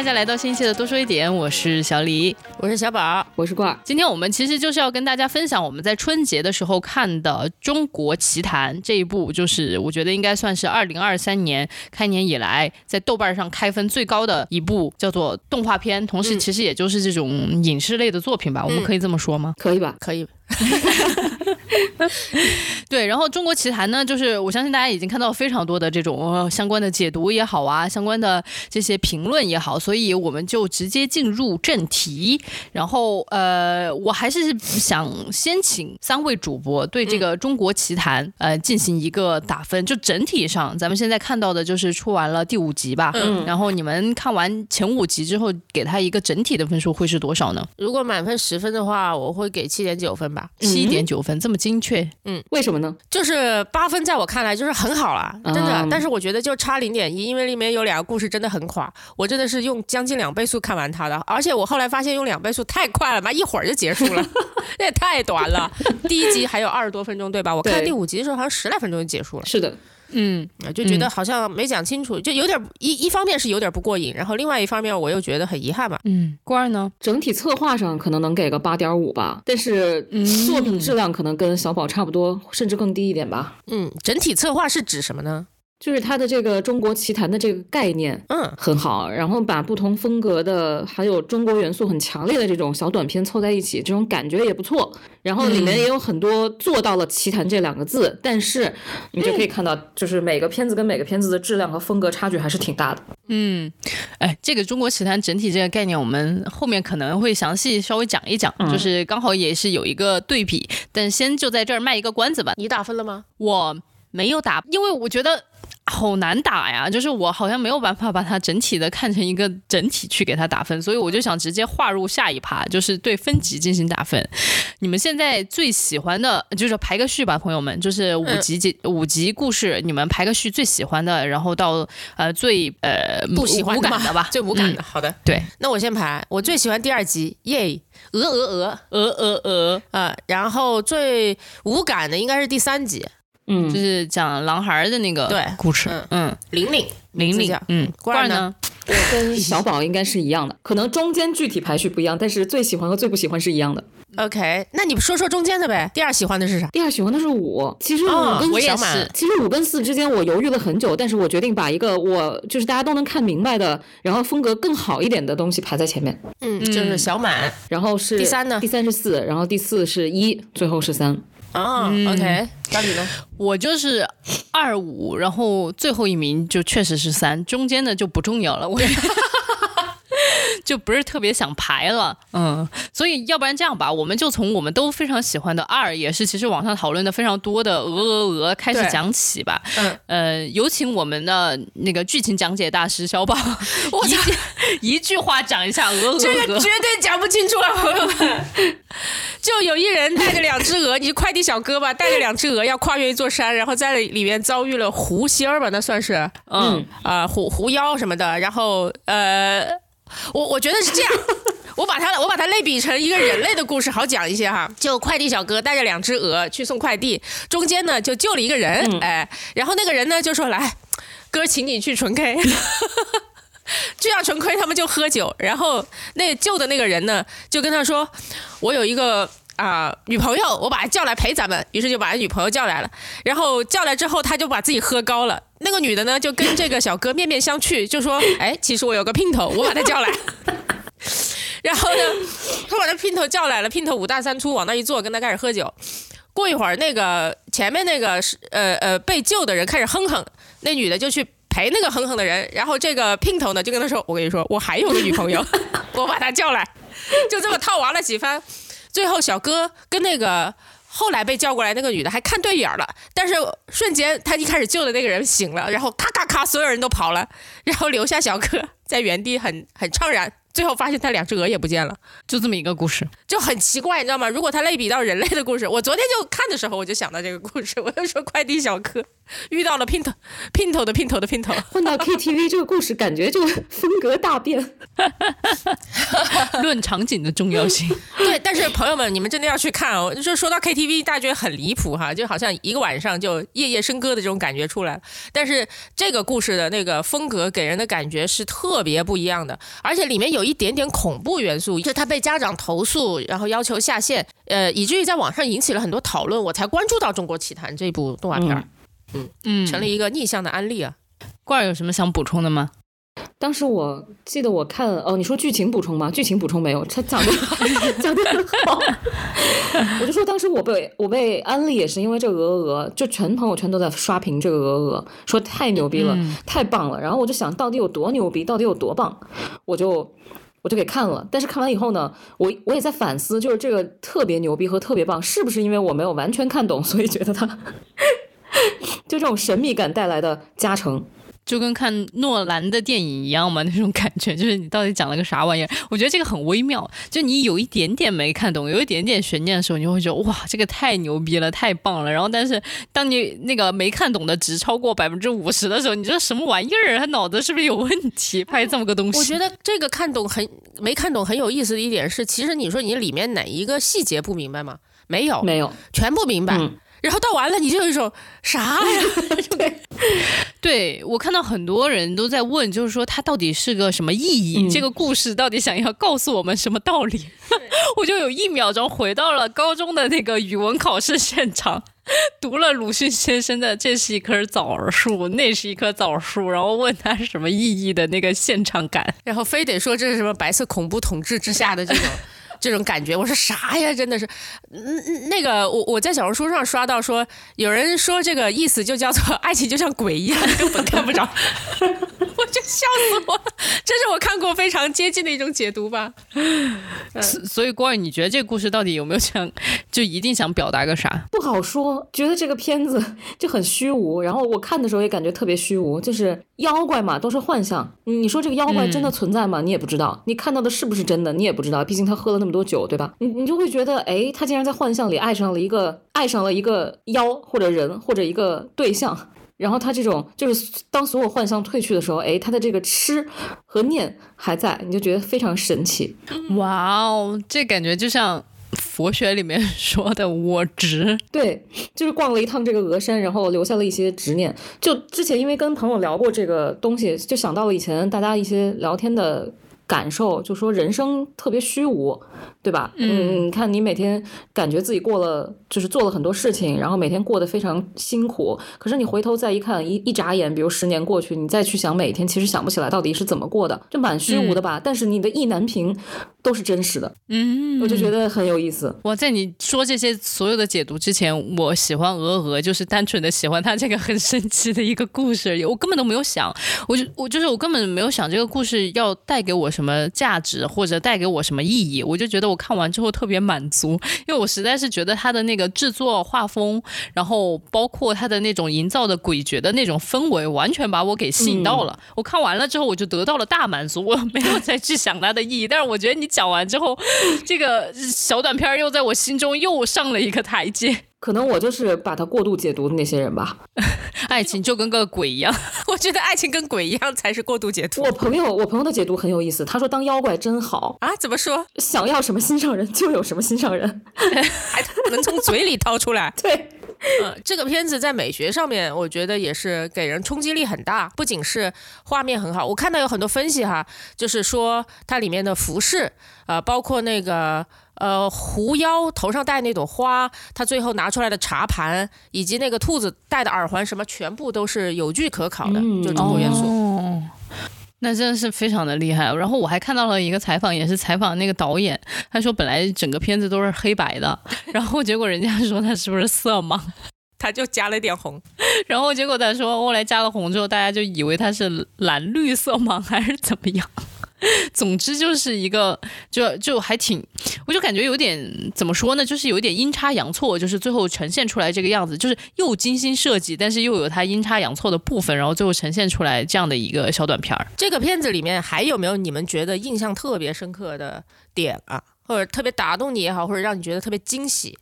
大家来到新一期的多说一点，我是小李，我是小宝，我是挂。今天我们其实就是要跟大家分享我们在春节的时候看的《中国奇谭》这一部，就是我觉得应该算是二零二三年开年以来在豆瓣上开分最高的一部叫做动画片，同时其实也就是这种影视类的作品吧，我们可以这么说吗？可以吧？可以。对，然后中国奇谭呢，就是我相信大家已经看到非常多的这种相关的解读也好啊，相关的这些评论也好，所以我们就直接进入正题。然后呃，我还是想先请三位主播对这个中国奇谭呃进行一个打分，就整体上咱们现在看到的就是出完了第五集吧，嗯，然后你们看完前五集之后，给他一个整体的分数会是多少呢？如果满分十分的话，我会给七点九分吧。七点九分，这么精确，嗯，为什么呢？就是八分，在我看来就是很好了，真的。但是我觉得就差零点一，因为里面有两个故事真的很垮，我真的是用将近两倍速看完它的，而且我后来发现用两倍速太快了，妈一会儿就结束了，那也太短了。第一集还有二十多分钟，对吧？我看第五集的时候好像十来分钟就结束了。是的。嗯，就觉得好像没讲清楚，就有点一一方面是有点不过瘾，然后另外一方面我又觉得很遗憾吧。嗯，关儿呢，整体策划上可能能给个八点五吧，但是作品质量可能跟小宝差不多，甚至更低一点吧。嗯，整体策划是指什么呢？就是它的这个中国奇谭的这个概念，嗯，很好。然后把不同风格的，还有中国元素很强烈的这种小短片凑在一起，这种感觉也不错。然后里面也有很多做到了奇谭这两个字，但是你就可以看到，就是每个片子跟每个片子的质量和风格差距还是挺大的。嗯，哎，这个中国奇谭整体这个概念，我们后面可能会详细稍微讲一讲，就是刚好也是有一个对比。但先就在这儿卖一个关子吧。你打分了吗？我没有打，因为我觉得。好难打呀，就是我好像没有办法把它整体的看成一个整体去给它打分，所以我就想直接划入下一趴，就是对分级进行打分。你们现在最喜欢的，就是排个序吧，朋友们，就是五集集五集故事，你们排个序最喜欢的，然后到呃最呃不喜欢的吧，最无感的。好的，对，那我先排，我最喜欢第二集，耶，鹅鹅鹅鹅鹅鹅啊，然后最无感的应该是第三集。嗯，就是讲狼孩的那个对故事，嗯，玲玲，玲玲，嗯，罐儿呢？我跟小宝应该是一样的，可能中间具体排序不一样，但是最喜欢和最不喜欢是一样的。OK，那你说说中间的呗？第二喜欢的是啥？第二喜欢的是五，其实五跟小满，其实五跟四之间我犹豫了很久，但是我决定把一个我就是大家都能看明白的，然后风格更好一点的东西排在前面。嗯，就是小满，然后是第三呢？第三是四，然后第四是一，最后是三。啊，OK，那你呢？我就是二五，然后最后一名就确实是三，中间的就不重要了。我。就不是特别想排了，嗯，所以要不然这样吧，我们就从我们都非常喜欢的二，也是其实网上讨论的非常多的鹅鹅鹅开始讲起吧。嗯，呃，有请我们的那个剧情讲解大师小宝，一一句话讲一下鹅鹅鹅，这个绝对讲不清楚了，朋友们。就有一人带着两只鹅，你是快递小哥吧？带着两只鹅要跨越一座山，然后在里面遭遇了狐仙儿吧？那算是，嗯啊狐狐妖什么的，然后呃。我我觉得是这样，我把它我把它类比成一个人类的故事，好讲一些哈。就快递小哥带着两只鹅去送快递，中间呢就救了一个人，哎，然后那个人呢就说来，哥请你去纯 K，就要纯 K，他们就喝酒，然后那救的那个人呢就跟他说，我有一个。啊，女朋友，我把她叫来陪咱们，于是就把女朋友叫来了。然后叫来之后，他就把自己喝高了。那个女的呢，就跟这个小哥面面相觑，就说：“哎，其实我有个姘头，我把他叫来。”然后呢，他把那姘头叫来了，姘头五大三粗，往那一坐，跟他开始喝酒。过一会儿，那个前面那个是呃呃被救的人开始哼哼，那女的就去陪那个哼哼的人。然后这个姘头呢，就跟他说：“我跟你说，我还有个女朋友，我把她叫来。”就这么套娃了几番。最后，小哥跟那个后来被叫过来那个女的还看对眼了，但是瞬间她一开始救的那个人醒了，然后咔咔咔，所有人都跑了，然后留下小哥在原地很很怅然，最后发现他两只鹅也不见了，就这么一个故事，就很奇怪，你知道吗？如果他类比到人类的故事，我昨天就看的时候我就想到这个故事，我就说快递小哥遇到了姘头，姘头的姘头的姘头，换到 KTV 这个故事感觉就风格大变，论场景的重要性。对，但是朋友们，你们真的要去看哦。就说到 KTV，大家觉得很离谱哈，就好像一个晚上就夜夜笙歌的这种感觉出来了。但是这个故事的那个风格给人的感觉是特别不一样的，而且里面有一点点恐怖元素，就他被家长投诉，然后要求下线，呃，以至于在网上引起了很多讨论，我才关注到《中国奇谭》这部动画片儿，嗯嗯，成了一个逆向的案例啊。罐儿有什么想补充的吗？当时我记得我看哦，你说剧情补充吗？剧情补充没有，他讲的 讲的很好。我就说当时我被我被安利也是因为这个鹅鹅，就全朋友圈都在刷屏这个鹅鹅，说太牛逼了，太棒了。然后我就想到底有多牛逼，到底有多棒，我就我就给看了。但是看完以后呢，我我也在反思，就是这个特别牛逼和特别棒，是不是因为我没有完全看懂，所以觉得它 就这种神秘感带来的加成。就跟看诺兰的电影一样嘛，那种感觉就是你到底讲了个啥玩意儿？我觉得这个很微妙，就你有一点点没看懂，有一点点悬念的时候，你会觉得哇，这个太牛逼了，太棒了。然后，但是当你那个没看懂的值超过百分之五十的时候，你这什么玩意儿？他脑子是不是有问题？拍这么个东西？我觉得这个看懂很没看懂很有意思的一点是，其实你说你里面哪一个细节不明白吗？没有，没有，全部明白。然后到完了，你就有一种啥呀？对，对我看到很多人都在问，就是说它到底是个什么意义？这个故事到底想要告诉我们什么道理？我就有一秒钟回到了高中的那个语文考试现场，读了鲁迅先生的“这是一棵枣树，那是一棵枣树”，然后问他是什么意义的那个现场感，然后非得说这是什么白色恐怖统治之下的这种。这种感觉，我说啥呀？真的是，嗯，那个我我在小红书上刷到说，有人说这个意思就叫做爱情就像鬼一样，根本看不着，我就笑死我了，这是我看过非常接近的一种解读吧。所以郭宇，你觉得这个故事到底有没有想 就一定想表达个啥？不好说，觉得这个片子就很虚无，然后我看的时候也感觉特别虚无，就是妖怪嘛，都是幻象。你说这个妖怪真的存在吗？你也不知道，你看到的是不是真的？你也不知道，毕竟他喝了那么。多久对吧？你你就会觉得，哎，他竟然在幻象里爱上了一个爱上了一个妖或者人或者一个对象，然后他这种就是当所有幻象褪去的时候，哎，他的这个痴和念还在，你就觉得非常神奇。哇哦，这感觉就像佛学里面说的我执。对，就是逛了一趟这个峨山，然后留下了一些执念。就之前因为跟朋友聊过这个东西，就想到了以前大家一些聊天的。感受就说人生特别虚无，对吧？嗯，你看你每天感觉自己过了，就是做了很多事情，然后每天过得非常辛苦。可是你回头再一看，一一眨眼，比如十年过去，你再去想每天，其实想不起来到底是怎么过的，就蛮虚无的吧。但是你的意难平都是真实的，嗯，我就觉得很有意思。我在你说这些所有的解读之前，我喜欢鹅鹅，就是单纯的喜欢它这个很神奇的一个故事而已，我根本都没有想，我就我就是我根本没有想这个故事要带给我什么。价值或者带给我什么意义？我就觉得我看完之后特别满足，因为我实在是觉得它的那个制作画风，然后包括它的那种营造的诡谲的那种氛围，完全把我给吸引到了。我看完了之后，我就得到了大满足，我没有再去想它的意义。但是我觉得你讲完之后，这个小短片又在我心中又上了一个台阶。可能我就是把它过度解读的那些人吧。爱情就跟个鬼一样，我觉得爱情跟鬼一样才是过度解读。我朋友，我朋友的解读很有意思，他说当妖怪真好啊？怎么说？想要什么心上人就有什么心上人，还能从嘴里掏出来。对，嗯，这个片子在美学上面，我觉得也是给人冲击力很大。不仅是画面很好，我看到有很多分析哈，就是说它里面的服饰，呃，包括那个。呃，狐妖头上戴那朵花，他最后拿出来的茶盘，以及那个兔子戴的耳环，什么全部都是有据可考的，就中国元素。哦，那真的是非常的厉害。然后我还看到了一个采访，也是采访那个导演，他说本来整个片子都是黑白的，然后结果人家说他是不是色盲，他就加了点红，然后结果他说后来加了红之后，大家就以为他是蓝绿色盲还是怎么样。总之就是一个，就就还挺，我就感觉有点怎么说呢，就是有一点阴差阳错，就是最后呈现出来这个样子，就是又精心设计，但是又有它阴差阳错的部分，然后最后呈现出来这样的一个小短片儿。这个片子里面还有没有你们觉得印象特别深刻的点啊，或者特别打动你也好，或者让你觉得特别惊喜？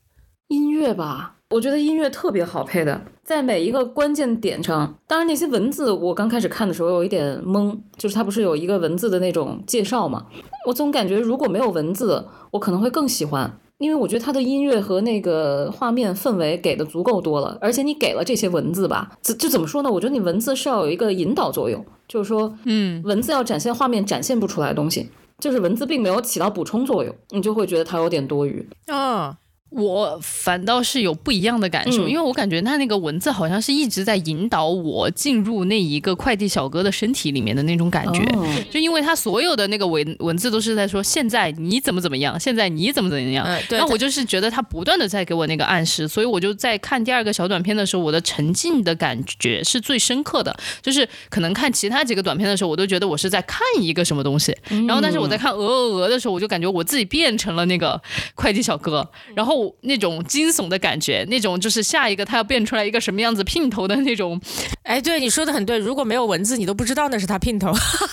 音乐吧，我觉得音乐特别好配的，在每一个关键点上。当然那些文字，我刚开始看的时候有一点懵，就是它不是有一个文字的那种介绍嘛？我总感觉如果没有文字，我可能会更喜欢，因为我觉得它的音乐和那个画面氛围给的足够多了。而且你给了这些文字吧，就就怎么说呢？我觉得你文字是要有一个引导作用，就是说，嗯，文字要展现画面展现不出来的东西，就是文字并没有起到补充作用，你就会觉得它有点多余。嗯。我反倒是有不一样的感受，因为我感觉他那个文字好像是一直在引导我进入那一个快递小哥的身体里面的那种感觉，就因为他所有的那个文文字都是在说现在你怎么怎么样，现在你怎么怎么样，那我就是觉得他不断的在给我那个暗示，所以我就在看第二个小短片的时候，我的沉浸的感觉是最深刻的，就是可能看其他几个短片的时候，我都觉得我是在看一个什么东西，然后但是我在看鹅鹅鹅的时候，我就感觉我自己变成了那个快递小哥，然后。那种惊悚的感觉，那种就是下一个他要变出来一个什么样子姘头的那种，哎，对你说的很对，如果没有文字，你都不知道那是他姘头。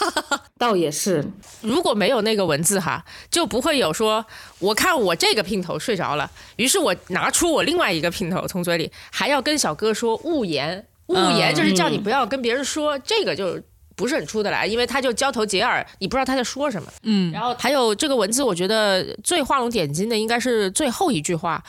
倒也是，如果没有那个文字哈，就不会有说我看我这个姘头睡着了，于是我拿出我另外一个姘头从嘴里，还要跟小哥说勿言，勿言就是叫你不要跟别人说这个就。不是很出得来，因为他就交头接耳，你不知道他在说什么。嗯，然后还有这个文字，我觉得最画龙点睛的应该是最后一句话，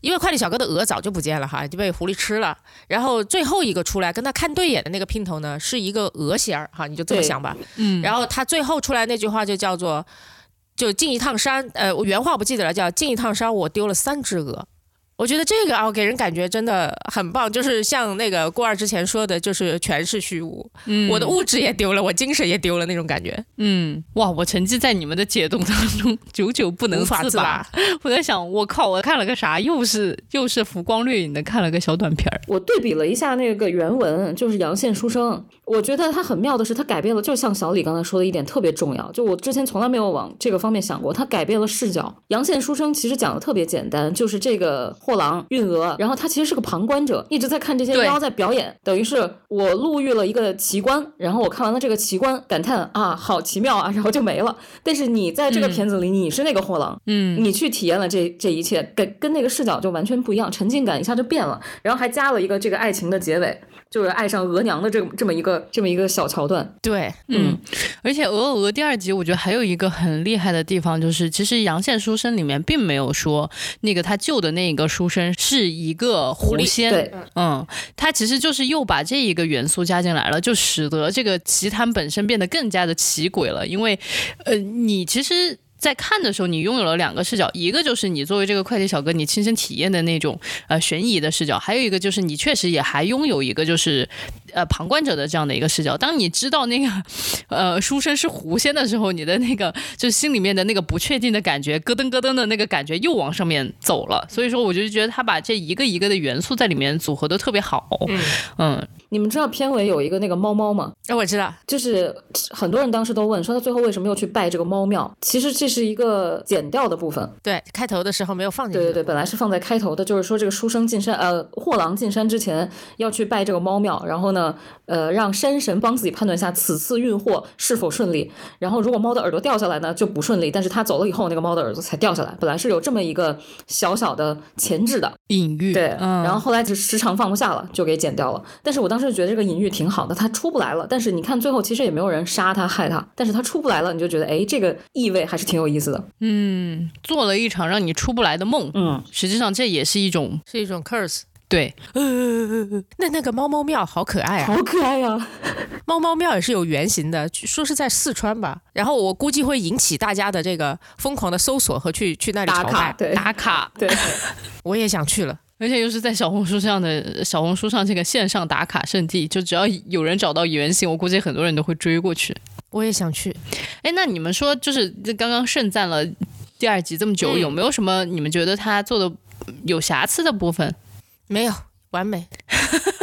因为快递小哥的鹅早就不见了哈，就被狐狸吃了。然后最后一个出来跟他看对眼的那个姘头呢，是一个鹅仙儿哈，你就这么想吧。嗯，然后他最后出来那句话就叫做，就进一趟山，呃，我原话不记得了，叫进一趟山，我丢了三只鹅。我觉得这个啊，给人感觉真的很棒，就是像那个郭二之前说的，就是全是虚无，嗯，我的物质也丢了，我精神也丢了那种感觉，嗯，哇，我沉浸在你们的解读当中，久久不能自拔。我在想，我靠，我看了个啥？又是又是浮光掠影的看了个小短片儿。我对比了一下那个原文，就是阳羡书生，我觉得它很妙的是，它改变了，就像小李刚才说的一点特别重要，就我之前从来没有往这个方面想过，他改变了视角。阳线书生其实讲的特别简单，就是这个。货郎运鹅，然后他其实是个旁观者，一直在看这些妖在表演，等于是我路遇了一个奇观，然后我看完了这个奇观，感叹啊，好奇妙啊，然后就没了。但是你在这个片子里，你是那个货郎，嗯，你去体验了这这一切，跟跟那个视角就完全不一样，沉浸感一下就变了，然后还加了一个这个爱情的结尾。就是爱上额娘的这这么一个这么一个小桥段，对，嗯，而且《鹅鹅》第二集，我觉得还有一个很厉害的地方，就是其实《阳线书生》里面并没有说那个他救的那个书生是一个狐仙，对，嗯，他其实就是又把这一个元素加进来了，就使得这个奇谈本身变得更加的奇诡了，因为，呃，你其实。在看的时候，你拥有了两个视角，一个就是你作为这个快递小哥，你亲身体验的那种呃悬疑的视角，还有一个就是你确实也还拥有一个就是呃旁观者的这样的一个视角。当你知道那个呃书生是狐仙的时候，你的那个就是心里面的那个不确定的感觉，咯噔咯噔的那个感觉又往上面走了。所以说，我就觉得他把这一个一个的元素在里面组合的特别好。嗯，你们知道片尾有一个那个猫猫吗？哎，我知道，就是很多人当时都问说他最后为什么又去拜这个猫庙？其实这。是一个剪掉的部分，对，开头的时候没有放进去。对对对，本来是放在开头的，就是说这个书生进山，呃，货郎进山之前要去拜这个猫庙，然后呢，呃，让山神帮自己判断一下此次运货是否顺利。然后如果猫的耳朵掉下来呢，就不顺利。但是他走了以后，那个猫的耳朵才掉下来。本来是有这么一个小小的前置的隐喻，对，嗯然后后来就时长放不下了，就给剪掉了。但是我当时觉得这个隐喻挺好的，他出不来了。但是你看最后其实也没有人杀他害他，但是他出不来了，你就觉得哎，这个意味还是挺。有意思的，嗯，做了一场让你出不来的梦，嗯，实际上这也是一种是一种 curse，对，那那个猫猫庙好可爱啊，好可爱呀，猫猫庙也是有原型的，说是在四川吧，然后我估计会引起大家的这个疯狂的搜索和去去那里打卡，对，打卡，对，我也想去了，而且又是在小红书上的小红书上这个线上打卡圣地，就只要有人找到原型，我估计很多人都会追过去。我也想去，哎，那你们说，就是刚刚盛赞了第二集这么久，有没有什么你们觉得他做的有瑕疵的部分？没有，完美。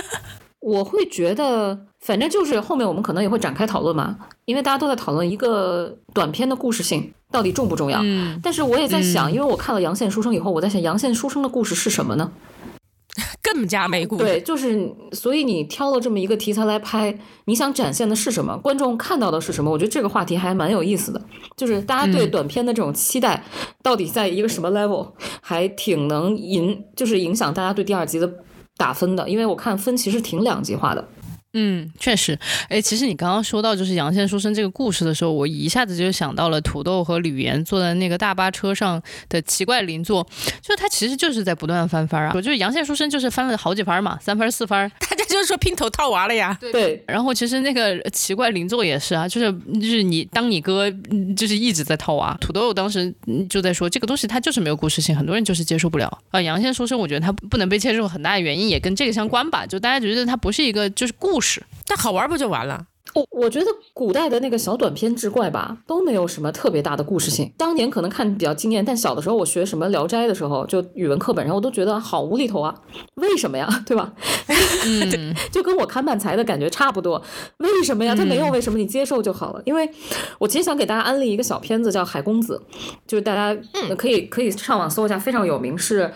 我会觉得，反正就是后面我们可能也会展开讨论嘛，因为大家都在讨论一个短片的故事性到底重不重要。嗯，但是我也在想，因为我看了《阳线书生》以后，我在想，《阳线书生》的故事是什么呢？更加没故事。对，就是所以你挑了这么一个题材来拍，你想展现的是什么？观众看到的是什么？我觉得这个话题还蛮有意思的，就是大家对短片的这种期待到底在一个什么 level，还挺能引，就是影响大家对第二集的打分的。因为我看分其实挺两极化的。嗯，确实，哎，其实你刚刚说到就是阳线书生这个故事的时候，我一下子就想到了土豆和吕岩坐在那个大巴车上的奇怪邻座，就是他其实就是在不断翻番啊，我就是阳线书生就是翻了好几番嘛，三番四番，大家就是说拼头套娃了呀。对，然后其实那个奇怪邻座也是啊，就是就是你当你哥就是一直在套娃，土豆当时就在说这个东西它就是没有故事性，很多人就是接受不了啊。阳线书生我觉得他不能被接受，很大的原因也跟这个相关吧，就大家觉得他不是一个就是故事。但好玩不就完了？我我觉得古代的那个小短篇志怪吧，都没有什么特别大的故事性。当年可能看比较惊艳，但小的时候我学什么《聊斋》的时候，就语文课本上，我都觉得好无厘头啊！为什么呀？对吧？嗯，就跟我看漫才的感觉差不多。为什么呀？它没有为什么，你接受就好了。因为我其实想给大家安利一个小片子，叫《海公子》，就是大家可以可以上网搜一下，非常有名，是。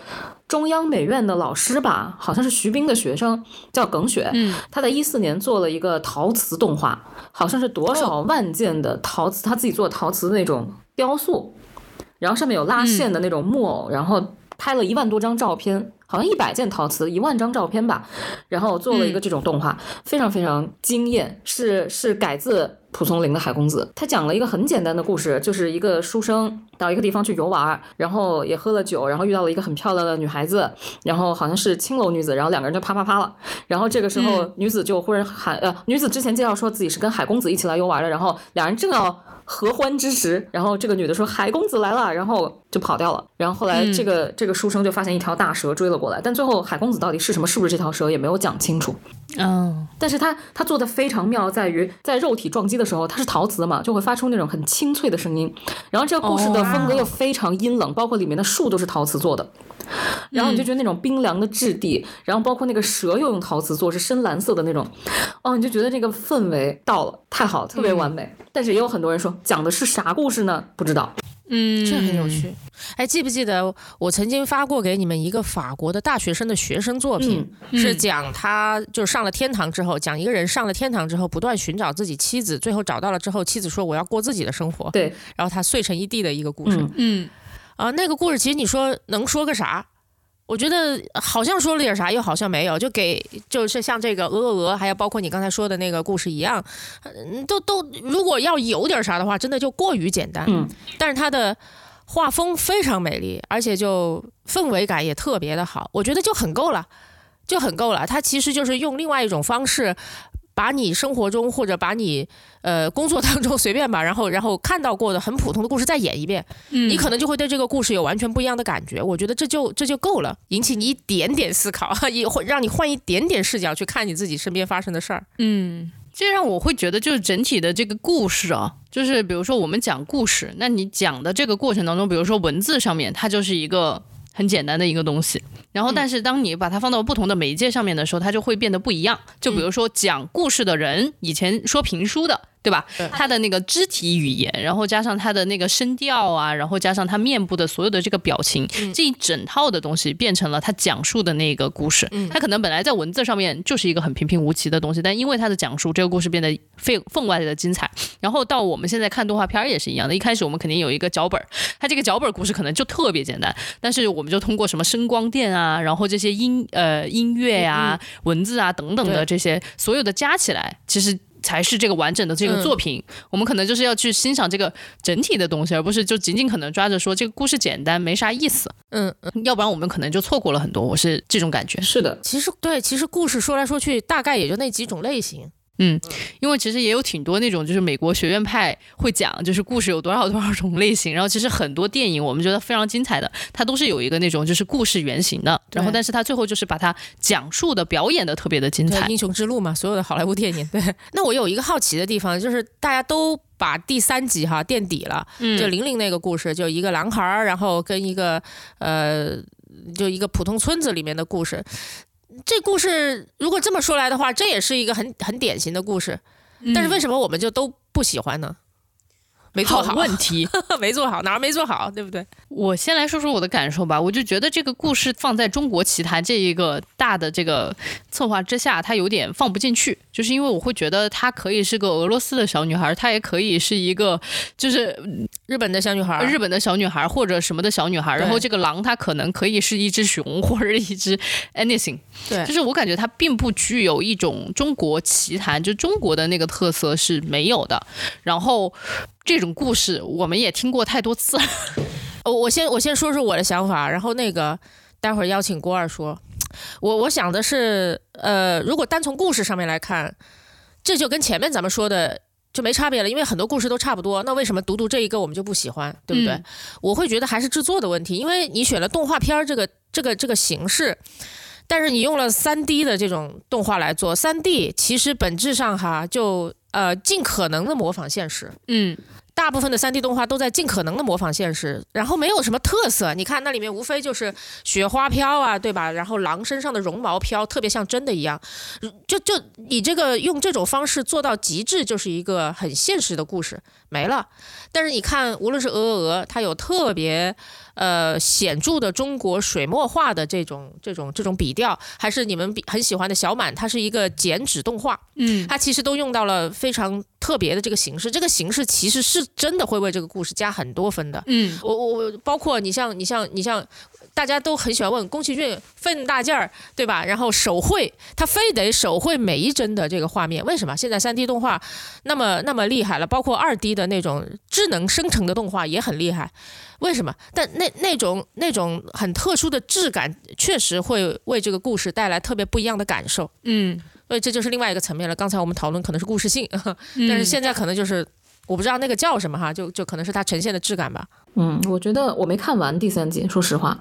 中央美院的老师吧，好像是徐冰的学生，叫耿雪。嗯，他在一四年做了一个陶瓷动画，好像是多少万件的陶瓷，他自己做陶瓷的那种雕塑，然后上面有拉线的那种木偶，然后拍了一万多张照片，好像一百件陶瓷，一万张照片吧，然后做了一个这种动画，非常非常惊艳，是是改自。蒲松龄的《海公子》，他讲了一个很简单的故事，就是一个书生到一个地方去游玩，然后也喝了酒，然后遇到了一个很漂亮的女孩子，然后好像是青楼女子，然后两个人就啪啪啪了。然后这个时候女子就忽然喊，呃，女子之前介绍说自己是跟海公子一起来游玩的，然后两人正要合欢之时，然后这个女的说海公子来了，然后就跑掉了。然后后来这个这个书生就发现一条大蛇追了过来，但最后海公子到底是什么，是不是这条蛇也没有讲清楚。嗯，但是它它做的非常妙，在于在肉体撞击的时候，它是陶瓷的嘛，就会发出那种很清脆的声音。然后这个故事的风格又非常阴冷，包括里面的树都是陶瓷做的。然后你就觉得那种冰凉的质地，然后包括那个蛇又用陶瓷做，是深蓝色的那种。哦，你就觉得这个氛围到了，太好了，特别完美。但是也有很多人说，讲的是啥故事呢？不知道。嗯，这很有趣。哎，记不记得我曾经发过给你们一个法国的大学生的学生作品，是讲他就是上了天堂之后，讲一个人上了天堂之后，不断寻找自己妻子，最后找到了之后，妻子说我要过自己的生活，对，然后他碎成一地的一个故事。嗯，啊，那个故事其实你说能说个啥？我觉得好像说了点啥，又好像没有，就给就是像这个鹅鹅鹅，还有包括你刚才说的那个故事一样，都都如果要有点啥的话，真的就过于简单。嗯，但是它的画风非常美丽，而且就氛围感也特别的好，我觉得就很够了，就很够了。它其实就是用另外一种方式。把你生活中或者把你呃工作当中随便吧，然后然后看到过的很普通的故事再演一遍，你可能就会对这个故事有完全不一样的感觉。我觉得这就这就够了，引起你一点点思考，也会让你换一点点视角去看你自己身边发生的事儿。嗯，这让我会觉得就是整体的这个故事啊，就是比如说我们讲故事，那你讲的这个过程当中，比如说文字上面，它就是一个很简单的一个东西。然后，但是当你把它放到不同的媒介上面的时候，它就会变得不一样。就比如说讲故事的人，以前说评书的。对吧？他的那个肢体语言，然后加上他的那个声调啊，然后加上他面部的所有的这个表情，这一整套的东西变成了他讲述的那个故事。他可能本来在文字上面就是一个很平平无奇的东西，但因为他的讲述，这个故事变得非分外的精彩。然后到我们现在看动画片也是一样的，一开始我们肯定有一个脚本，他这个脚本故事可能就特别简单，但是我们就通过什么声光电啊，然后这些音呃音乐呀、文字啊等等的这些所有的加起来，其实。才是这个完整的这个作品，我们可能就是要去欣赏这个整体的东西，而不是就仅仅可能抓着说这个故事简单没啥意思，嗯，要不然我们可能就错过了很多。我是这种感觉。是的，其实对，其实故事说来说去大概也就那几种类型。嗯，因为其实也有挺多那种，就是美国学院派会讲，就是故事有多少多少种类型。然后其实很多电影我们觉得非常精彩的，它都是有一个那种就是故事原型的。然后但是它最后就是把它讲述的表演的特别的精彩。英雄之路嘛，所有的好莱坞电影。对。那我有一个好奇的地方，就是大家都把第三集哈垫底了，就玲玲那个故事，就一个男孩儿，然后跟一个呃，就一个普通村子里面的故事。这故事如果这么说来的话，这也是一个很很典型的故事。但是为什么我们就都不喜欢呢？没做好问题，没做好哪儿没做好，对不对？我先来说说我的感受吧。我就觉得这个故事放在中国奇谭这一个大的这个策划之下，它有点放不进去。就是因为我会觉得她可以是个俄罗斯的小女孩，她也可以是一个就是日本的小女孩，日本的小女孩或者什么的小女孩。然后这个狼它可能可以是一只熊或者一只 anything。对，就是我感觉它并不具有一种中国奇谭，就中国的那个特色是没有的。然后。这种故事我们也听过太多次。我我先我先说说我的想法，然后那个待会儿邀请郭二说。我我想的是，呃，如果单从故事上面来看，这就跟前面咱们说的就没差别了，因为很多故事都差不多。那为什么独独这一个我们就不喜欢，对不对？我会觉得还是制作的问题，因为你选了动画片儿这个这个这个形式，但是你用了三 D 的这种动画来做，三 D 其实本质上哈就呃尽可能的模仿现实，嗯。大部分的三 D 动画都在尽可能的模仿现实，然后没有什么特色。你看那里面无非就是雪花飘啊，对吧？然后狼身上的绒毛飘，特别像真的一样。就就你这个用这种方式做到极致，就是一个很现实的故事没了。但是你看，无论是鹅鹅鹅，它有特别。呃，显著的中国水墨画的这种这种这种笔调，还是你们比很喜欢的小满，它是一个剪纸动画，嗯，它其实都用到了非常特别的这个形式，这个形式其实是真的会为这个故事加很多分的，嗯，我我我，包括你像你像你像。大家都很喜欢问宫崎骏费那大劲儿，对吧？然后手绘，他非得手绘每一帧的这个画面，为什么？现在三 D 动画那么那么厉害了，包括二 D 的那种智能生成的动画也很厉害，为什么？但那那种那种很特殊的质感，确实会为这个故事带来特别不一样的感受。嗯，所以这就是另外一个层面了。刚才我们讨论可能是故事性，但是现在可能就是。我不知道那个叫什么哈，就就可能是它呈现的质感吧。嗯，我觉得我没看完第三集，说实话，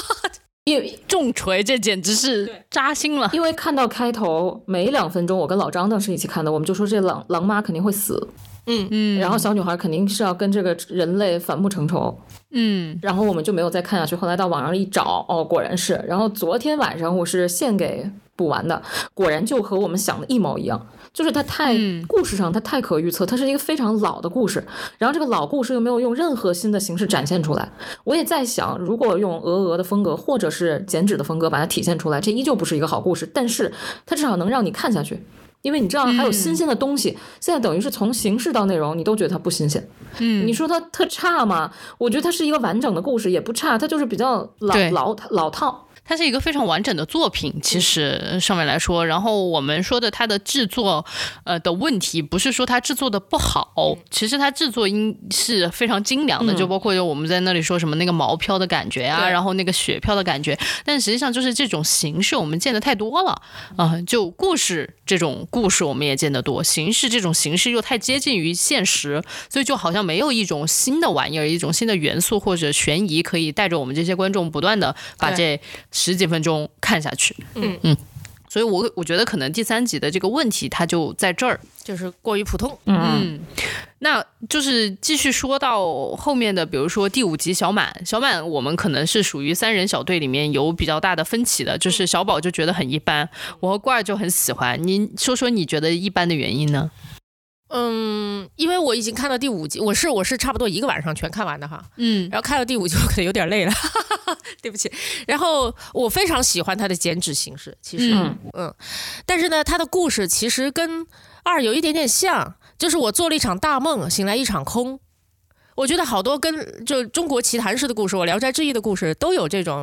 因为重锤这简直是扎心了。因为看到开头没两分钟，我跟老张当时一起看的，我们就说这狼狼妈肯定会死，嗯嗯，然后小女孩肯定是要跟这个人类反目成仇，嗯，然后我们就没有再看下去。后来到网上一找，哦，果然是。然后昨天晚上我是献给补完的，果然就和我们想的一毛一样。就是它太故事上它太可预测，它是一个非常老的故事，然后这个老故事又没有用任何新的形式展现出来。我也在想，如果用鹅鹅的风格或者是剪纸的风格把它体现出来，这依旧不是一个好故事。但是它至少能让你看下去，因为你知道还有新鲜的东西。现在等于是从形式到内容，你都觉得它不新鲜。嗯，你说它特差吗？我觉得它是一个完整的故事，也不差，它就是比较老老老套。它是一个非常完整的作品，其实上面来说，然后我们说的它的制作，呃的问题，不是说它制作的不好，其实它制作应是非常精良的，就包括我们在那里说什么那个毛飘的感觉啊，然后那个雪飘的感觉，但实际上就是这种形式我们见的太多了啊，就故事这种故事我们也见得多，形式这种形式又太接近于现实，所以就好像没有一种新的玩意儿，一种新的元素或者悬疑可以带着我们这些观众不断的把这。十几分钟看下去，嗯。嗯，所以我我觉得可能第三集的这个问题它就在这儿，就是过于普通，嗯，那就是继续说到后面的，比如说第五集小满，小满我们可能是属于三人小队里面有比较大的分歧的，就是小宝就觉得很一般，我和罐儿就很喜欢，您说说你觉得一般的原因呢？嗯，因为我已经看到第五集，我是我是差不多一个晚上全看完的哈，嗯，然后看到第五集我可能有点累了，对不起。然后我非常喜欢它的剪纸形式，其实，嗯，但是呢，它的故事其实跟二有一点点像，就是我做了一场大梦，醒来一场空。我觉得好多跟就中国奇谭式的故事，我聊斋志异的故事都有这种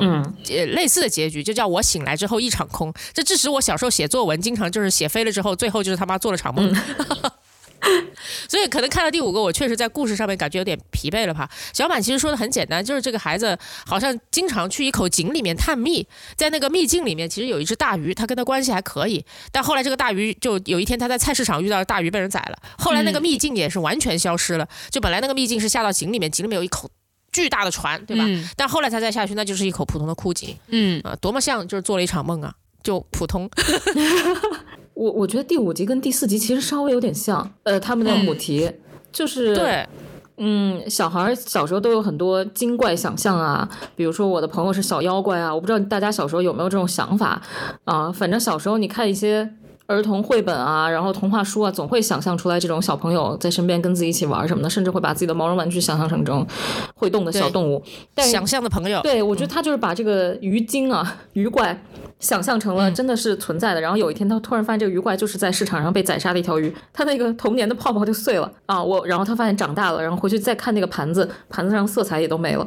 呃类似的结局，就叫我醒来之后一场空。这致使我小时候写作文，经常就是写飞了之后，最后就是他妈做了场梦。所以可能看到第五个，我确实在故事上面感觉有点疲惫了吧。小满其实说的很简单，就是这个孩子好像经常去一口井里面探秘，在那个秘境里面其实有一只大鱼，他跟他关系还可以。但后来这个大鱼就有一天他在菜市场遇到大鱼被人宰了，后来那个秘境也是完全消失了。就本来那个秘境是下到井里面，井里面有一口巨大的船，对吧？但后来他再下去，那就是一口普通的枯井。嗯啊，多么像就是做了一场梦啊，就普通。我我觉得第五集跟第四集其实稍微有点像，呃，他们的母题就是对，嗯，小孩儿小时候都有很多精怪想象啊，比如说我的朋友是小妖怪啊，我不知道大家小时候有没有这种想法啊。反正小时候你看一些儿童绘本啊，然后童话书啊，总会想象出来这种小朋友在身边跟自己一起玩什么的，甚至会把自己的毛绒玩具想象成这种会动的小动物。但想象的朋友，对我觉得他就是把这个鱼精啊、鱼怪想象成了真的是存在的。然后有一天他突然发现这个鱼怪就是在市场上被宰杀的一条鱼，他那个童年的泡泡就碎了啊！我然后他发现长大了，然后回去再看那个盘子，盘子上色彩也都没了。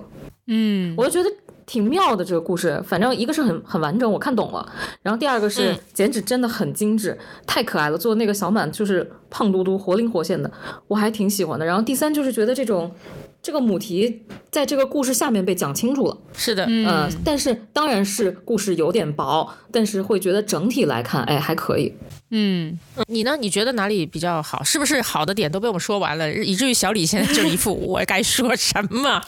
嗯，我就觉得挺妙的这个故事，反正一个是很很完整，我看懂了。然后第二个是剪纸真的很精致，太可爱了，做那个小满就是胖嘟嘟、活灵活现的，我还挺喜欢的。然后第三就是觉得这种这个母题在这个故事下面被讲清楚了，是的，嗯、但是当然是故事有点薄，但是会觉得整体来看，哎，还可以。嗯，你呢？你觉得哪里比较好？是不是好的点都被我们说完了，以至于小李现在就一副 我该说什么？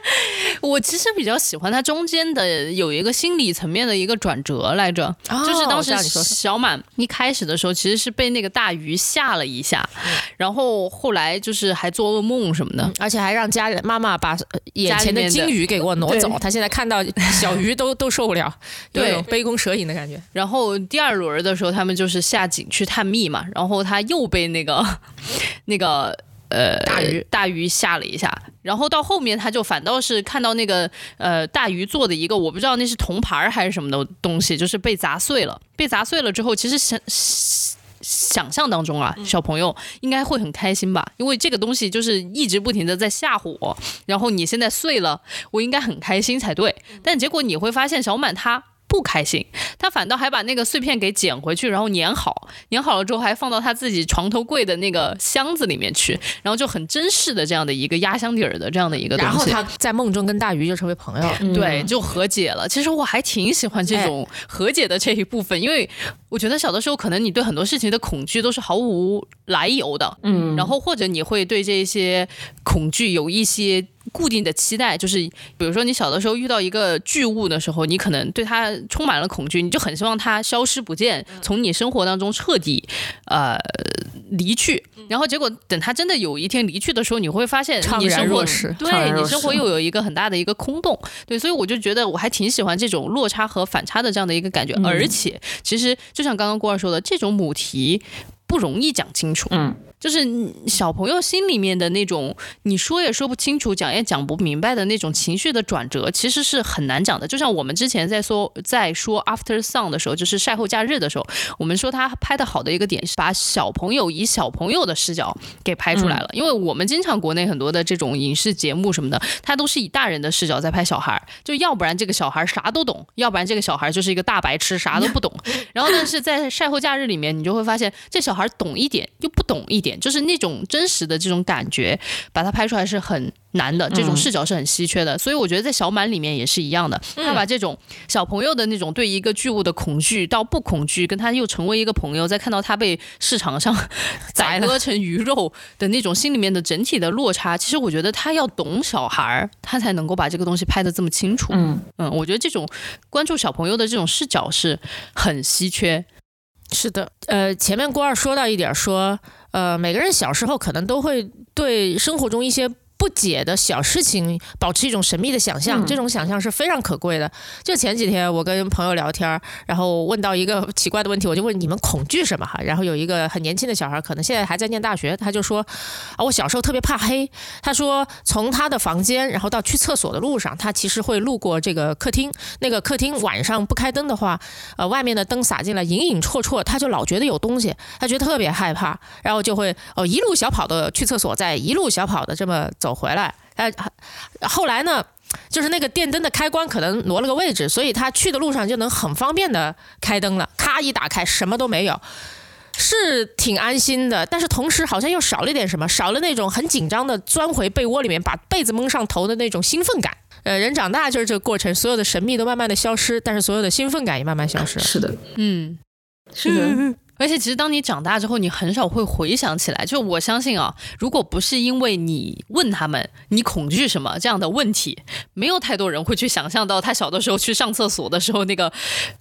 我其实比较喜欢他中间的有一个心理层面的一个转折来着，哦就是当时小满一开始的时候其实是被那个大鱼吓了一下，然后后来就是还做噩梦什么的。而且还让家里妈妈把呃眼前的金鱼给我挪走。他现在看到小鱼都都受不了，对杯弓蛇影的感觉。然后第二轮的时候，他们就是下井去探秘嘛，然后他又被那个 那个呃大鱼大鱼吓了一下，然后到后面他就反倒是看到那个呃大鱼做的一个我不知道那是铜牌还是什么的东西，就是被砸碎了。被砸碎了之后，其实想。想象当中啊，小朋友应该会很开心吧，因为这个东西就是一直不停的在吓唬我，然后你现在碎了，我应该很开心才对。但结果你会发现，小满他不开心，他反倒还把那个碎片给捡回去，然后粘好，粘好了之后还放到他自己床头柜的那个箱子里面去，然后就很珍视的这样的一个压箱底儿的这样的一个东西。然后他在梦中跟大鱼就成为朋友了。对，就和解了。其实我还挺喜欢这种和解的这一部分，因为我觉得小的时候可能你对很多事情的恐惧都是毫无来由的，嗯，然后或者你会对这些恐惧有一些固定的期待，就是比如说你小的时候遇到一个巨物的时候，你可能对它充满了恐惧，你就很希望它消失不见，从你生活当中彻底呃离去。然后结果等它真的有一天离去的时候，你会发现你生活对你生活又有一个很大的一个空洞。对，所以我就觉得我还挺喜欢这种落差和反差的这样的一个感觉，而且其实就像刚刚郭二说的，这种母题不容易讲清楚。嗯，就是小朋友心里面的那种，你说也说不清楚，讲也讲不明白的那种情绪的转折，其实是很难讲的。就像我们之前在说在说 After Sun 的时候，就是晒后假日的时候，我们说他拍的好的一个点是把小朋友以小朋友的视角给拍出来了。因为我们经常国内很多的这种影视节目什么的，他都是以大人的视角在拍小孩儿，就要不然这个小孩儿啥都懂，要不然这个小孩儿就是一个大白痴，啥都不懂。然后但是在晒后假日里面，你就会发现这小孩儿懂一点又不懂一点，就是那种真实的这种感觉，把它拍出来是很难的，这种视角是很稀缺的。所以我觉得在小满里面也是一样的，他把这种小朋友的那种对一个巨物的恐惧到不恐惧，跟他又成为一个朋友，再看到他被市场上 宰割成鱼肉的那种心里面的整体的落差，其实我觉得他要懂小孩儿，他才能够把这个东西拍得这么清楚。嗯嗯，我觉得这种关注小朋友的这种视角是很稀缺。是的，呃，前面郭二说到一点儿说，呃，每个人小时候可能都会对生活中一些不解的小事情保持一种神秘的想象，嗯这种想象是非常可贵的。就前几天我跟朋友聊天儿，然后问到一个奇怪的问题，我就问你们恐惧什么哈？然后有一个很年轻的小孩，可能现在还在念大学，他就说啊，我小时候特别怕黑。他说从他的房间，然后到去厕所的路上，他其实会路过这个客厅，那个客厅晚上不开灯的话，呃，外面的灯洒进来，隐隐绰绰，他就老觉得有东西，他觉得特别害怕，然后就会哦一路小跑的去厕所，再一路小跑的这么走回来。哎，后来呢，就是那个电灯的开关可能挪了个位置，所以他去的路上就能很方便的开灯了，咔一打开，什么都没有。是挺安心的，但是同时好像又少了点什么，少了那种很紧张的钻回被窝里面把被子蒙上头的那种兴奋感。呃，人长大就是这个过程，所有的神秘都慢慢的消失，但是所有的兴奋感也慢慢消失。是的，嗯，是的，而且其实当你长大之后，你很少会回想起来。就我相信啊，如果不是因为你问他们你恐惧什么这样的问题，没有太多人会去想象到他小的时候去上厕所的时候那个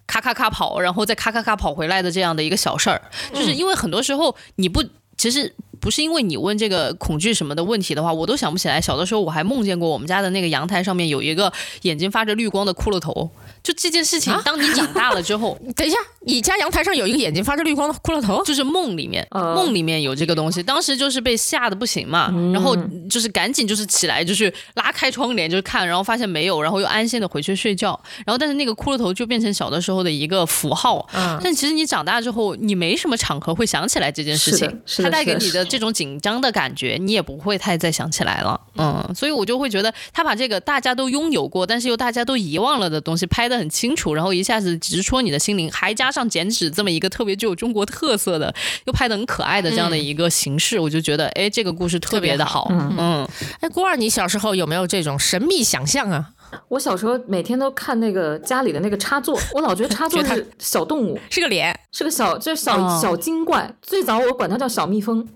咔咔咔跑，然后再咔咔咔跑回来的这样的一个小事儿。就是因为很多时候你不，其实不是因为你问这个恐惧什么的问题的话，我都想不起来。小的时候我还梦见过我们家的那个阳台上面有一个眼睛发着绿光的骷髅头。就这件事情，当你长大了之后，等一下，你家阳台上有一个眼睛发着绿光的骷髅头，就是梦里面，梦里面有这个东西。当时就是被吓得不行嘛，然后就是赶紧就是起来，就是拉开窗帘就是看，然后发现没有，然后又安心的回去睡觉。然后但是那个骷髅头就变成小的时候的一个符号。但其实你长大之后，你没什么场合会想起来这件事情，它带给你的这种紧张的感觉，你也不会太再想起来了。嗯，所以我就会觉得他把这个大家都拥有过，但是又大家都遗忘了的东西拍。的很清楚，然后一下子直戳你的心灵，还加上剪纸这么一个特别具有中国特色的，又拍的很可爱的这样的一个形式，我就觉得，哎，这个故事特别的好。嗯，哎，郭二，你小时候有没有这种神秘想象啊？我小时候每天都看那个家里的那个插座，我老觉得插座是 小动物，是个脸，是个小就是小小精怪。最早我管它叫小蜜蜂。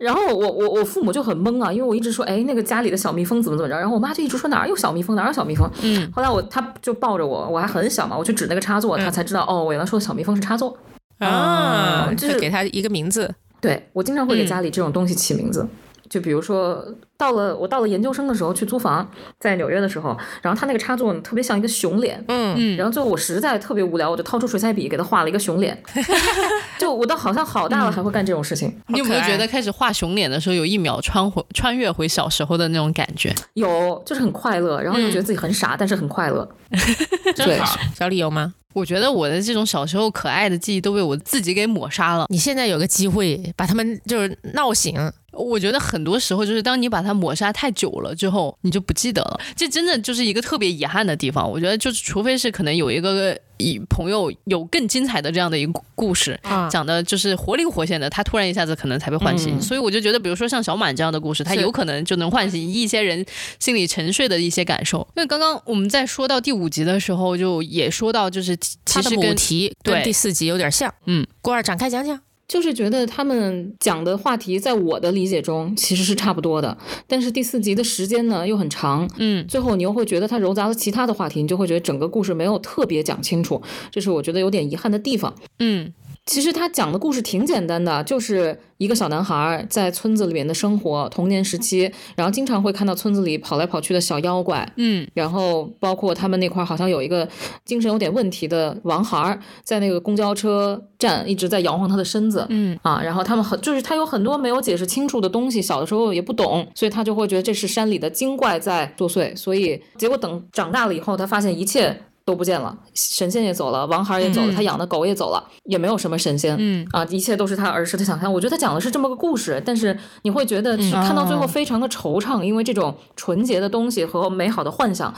然后我我我父母就很懵啊，因为我一直说，哎，那个家里的小蜜蜂怎么怎么着，然后我妈就一直说哪有小蜜蜂，哪有小蜜蜂。嗯。后来我他就抱着我，我还很小嘛，我去指那个插座，他才知道，哦，我原来说的小蜜蜂是插座。啊，就是给他一个名字。对，我经常会给家里这种东西起名字。就比如说，到了我到了研究生的时候去租房，在纽约的时候，然后他那个插座特别像一个熊脸，嗯嗯，然后最后我实在特别无聊，我就掏出水彩笔给他画了一个熊脸，就我到好像好大了还会干这种事情。你有没有觉得开始画熊脸的时候有一秒穿回穿越回小时候的那种感觉？有，就是很快乐，然后又觉得自己很傻，但是很快乐。真好，小李有吗？我觉得我的这种小时候可爱的记忆都被我自己给抹杀了。你现在有个机会把他们就是闹醒。我觉得很多时候就是当你把它抹杀太久了之后，你就不记得了。这真的就是一个特别遗憾的地方。我觉得就是，除非是可能有一个以朋友有更精彩的这样的一个故事，讲的就是活灵活现的，他突然一下子可能才被唤醒。所以我就觉得，比如说像小满这样的故事，他有可能就能唤醒一些人心里沉睡的一些感受。因为刚刚我们在说到第五集的时候，就也说到，就是其实母题跟第四集有点像。嗯，郭二展开讲讲。就是觉得他们讲的话题，在我的理解中其实是差不多的，但是第四集的时间呢又很长，嗯，最后你又会觉得它揉杂了其他的话题，你就会觉得整个故事没有特别讲清楚，这是我觉得有点遗憾的地方，嗯。其实他讲的故事挺简单的，就是一个小男孩在村子里面的生活，童年时期，然后经常会看到村子里跑来跑去的小妖怪，嗯，然后包括他们那块好像有一个精神有点问题的王孩，在那个公交车站一直在摇晃他的身子，嗯啊，然后他们很就是他有很多没有解释清楚的东西，小的时候也不懂，所以他就会觉得这是山里的精怪在作祟，所以结果等长大了以后，他发现一切。都不见了，神仙也走了，王孩也走了，他养的狗也走了，也没有什么神仙，嗯。啊，一切都是他儿时的想象。我觉得他讲的是这么个故事，但是你会觉得看到最后非常的惆怅，因为这种纯洁的东西和美好的幻想，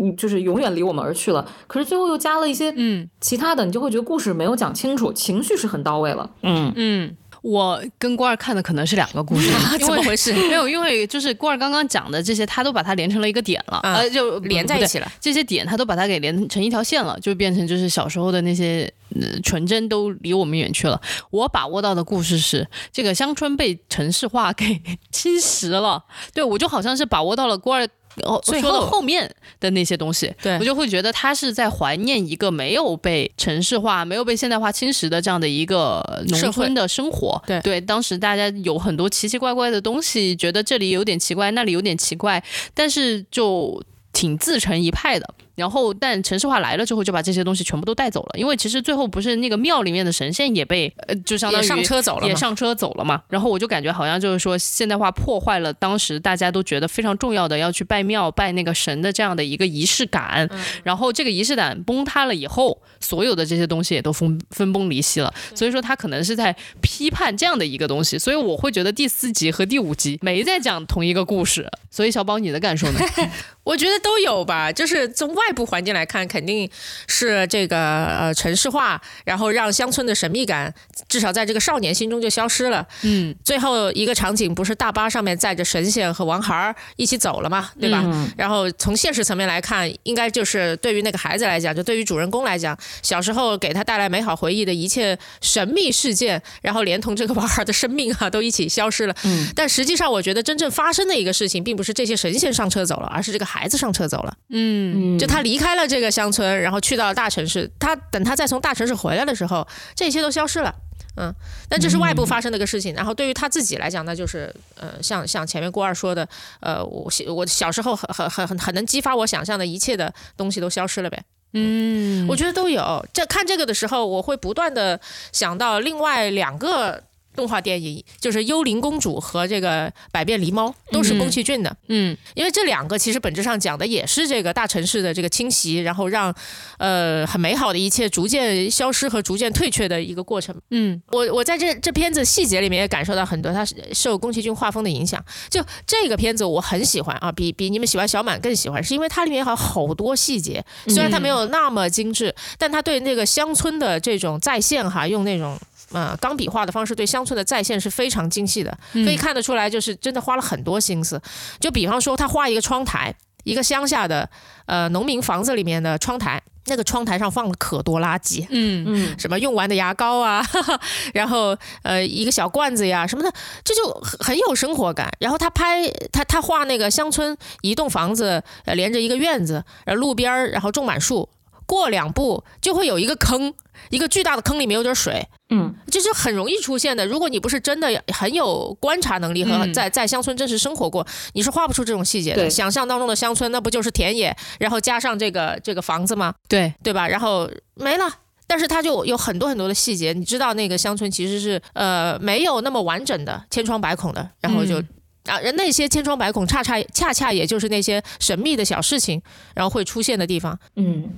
嗯，就是永远离我们而去了。可是最后又加了一些嗯。其他的，你就会觉得故事没有讲清楚，情绪是很到位了，嗯。嗯。我跟郭二看的可能是两个故事，怎么回事？没有，因为就是郭二刚刚讲的这些，他都把它连成了一个点了，呃，就连在一起了。这些点他都把它给连成一条线了，就变成就是小时候的那些纯真都离我们远去了。我把握到的故事是这个乡村被城市化给 侵蚀了，对我就好像是把握到了郭二。哦，说到后面的那些东西，对我就会觉得他是在怀念一个没有被城市化、没有被现代化侵蚀的这样的一个农村的生活。对对，当时大家有很多奇奇怪怪的东西，觉得这里有点奇怪，那里有点奇怪，但是就挺自成一派的。然后，但城市化来了之后，就把这些东西全部都带走了。因为其实最后不是那个庙里面的神仙也被呃，就相当于上车走了，也上车走了嘛。然后我就感觉好像就是说现代化破坏了当时大家都觉得非常重要的要去拜庙拜那个神的这样的一个仪式感。然后这个仪式感崩塌了以后，所有的这些东西也都分分崩离析了。所以说他可能是在批判这样的一个东西。所以我会觉得第四集和第五集没在讲同一个故事。所以小宝，你的感受呢？我觉得都有吧，就是从外部环境来看，肯定是这个呃城市化，然后让乡村的神秘感至少在这个少年心中就消失了。嗯，最后一个场景不是大巴上面载着神仙和王孩儿一起走了嘛，对吧？然后从现实层面来看，应该就是对于那个孩子来讲，就对于主人公来讲，小时候给他带来美好回忆的一切神秘事件，然后连同这个王孩的生命啊，都一起消失了。嗯，但实际上我觉得真正发生的一个事情，并不是这些神仙上车走了，而是这个。孩子上车走了，嗯，就他离开了这个乡村，然后去到了大城市。他等他再从大城市回来的时候，这些都消失了嗯，但这是外部发生的一个事情。然后对于他自己来讲，那就是呃，像像前面郭二说的，呃，我我小时候很很很很很能激发我想象的一切的东西都消失了呗。嗯，我觉得都有。这看这个的时候，我会不断的想到另外两个。动画电影就是《幽灵公主》和这个《百变狸猫》，都是宫崎骏的。嗯，因为这两个其实本质上讲的也是这个大城市的这个侵袭，然后让呃很美好的一切逐渐消失和逐渐退却的一个过程。嗯，我我在这这片子细节里面也感受到很多，它受宫崎骏画风的影响。就这个片子我很喜欢啊，比比你们喜欢小满更喜欢，是因为它里面有好多细节，虽然它没有那么精致，但它对那个乡村的这种再现哈，用那种。呃，钢笔画的方式对乡村的再现是非常精细的，可以看得出来，就是真的花了很多心思。就比方说，他画一个窗台，一个乡下的呃农民房子里面的窗台，那个窗台上放了可多垃圾，嗯嗯，什么用完的牙膏啊，哈哈然后呃一个小罐子呀什么的，这就很很有生活感。然后他拍他他画那个乡村一栋房子，呃连着一个院子，然后路边儿然后种满树，过两步就会有一个坑。一个巨大的坑里面有点水，嗯，这是很容易出现的。如果你不是真的很有观察能力和在在乡村真实生活过，你是画不出这种细节的。想象当中的乡村，那不就是田野，然后加上这个这个房子吗？对对吧？然后没了，但是它就有很多很多的细节。你知道那个乡村其实是呃没有那么完整的，千疮百孔的，然后就。啊，人那些千疮百孔，恰恰恰恰也就是那些神秘的小事情，然后会出现的地方。嗯，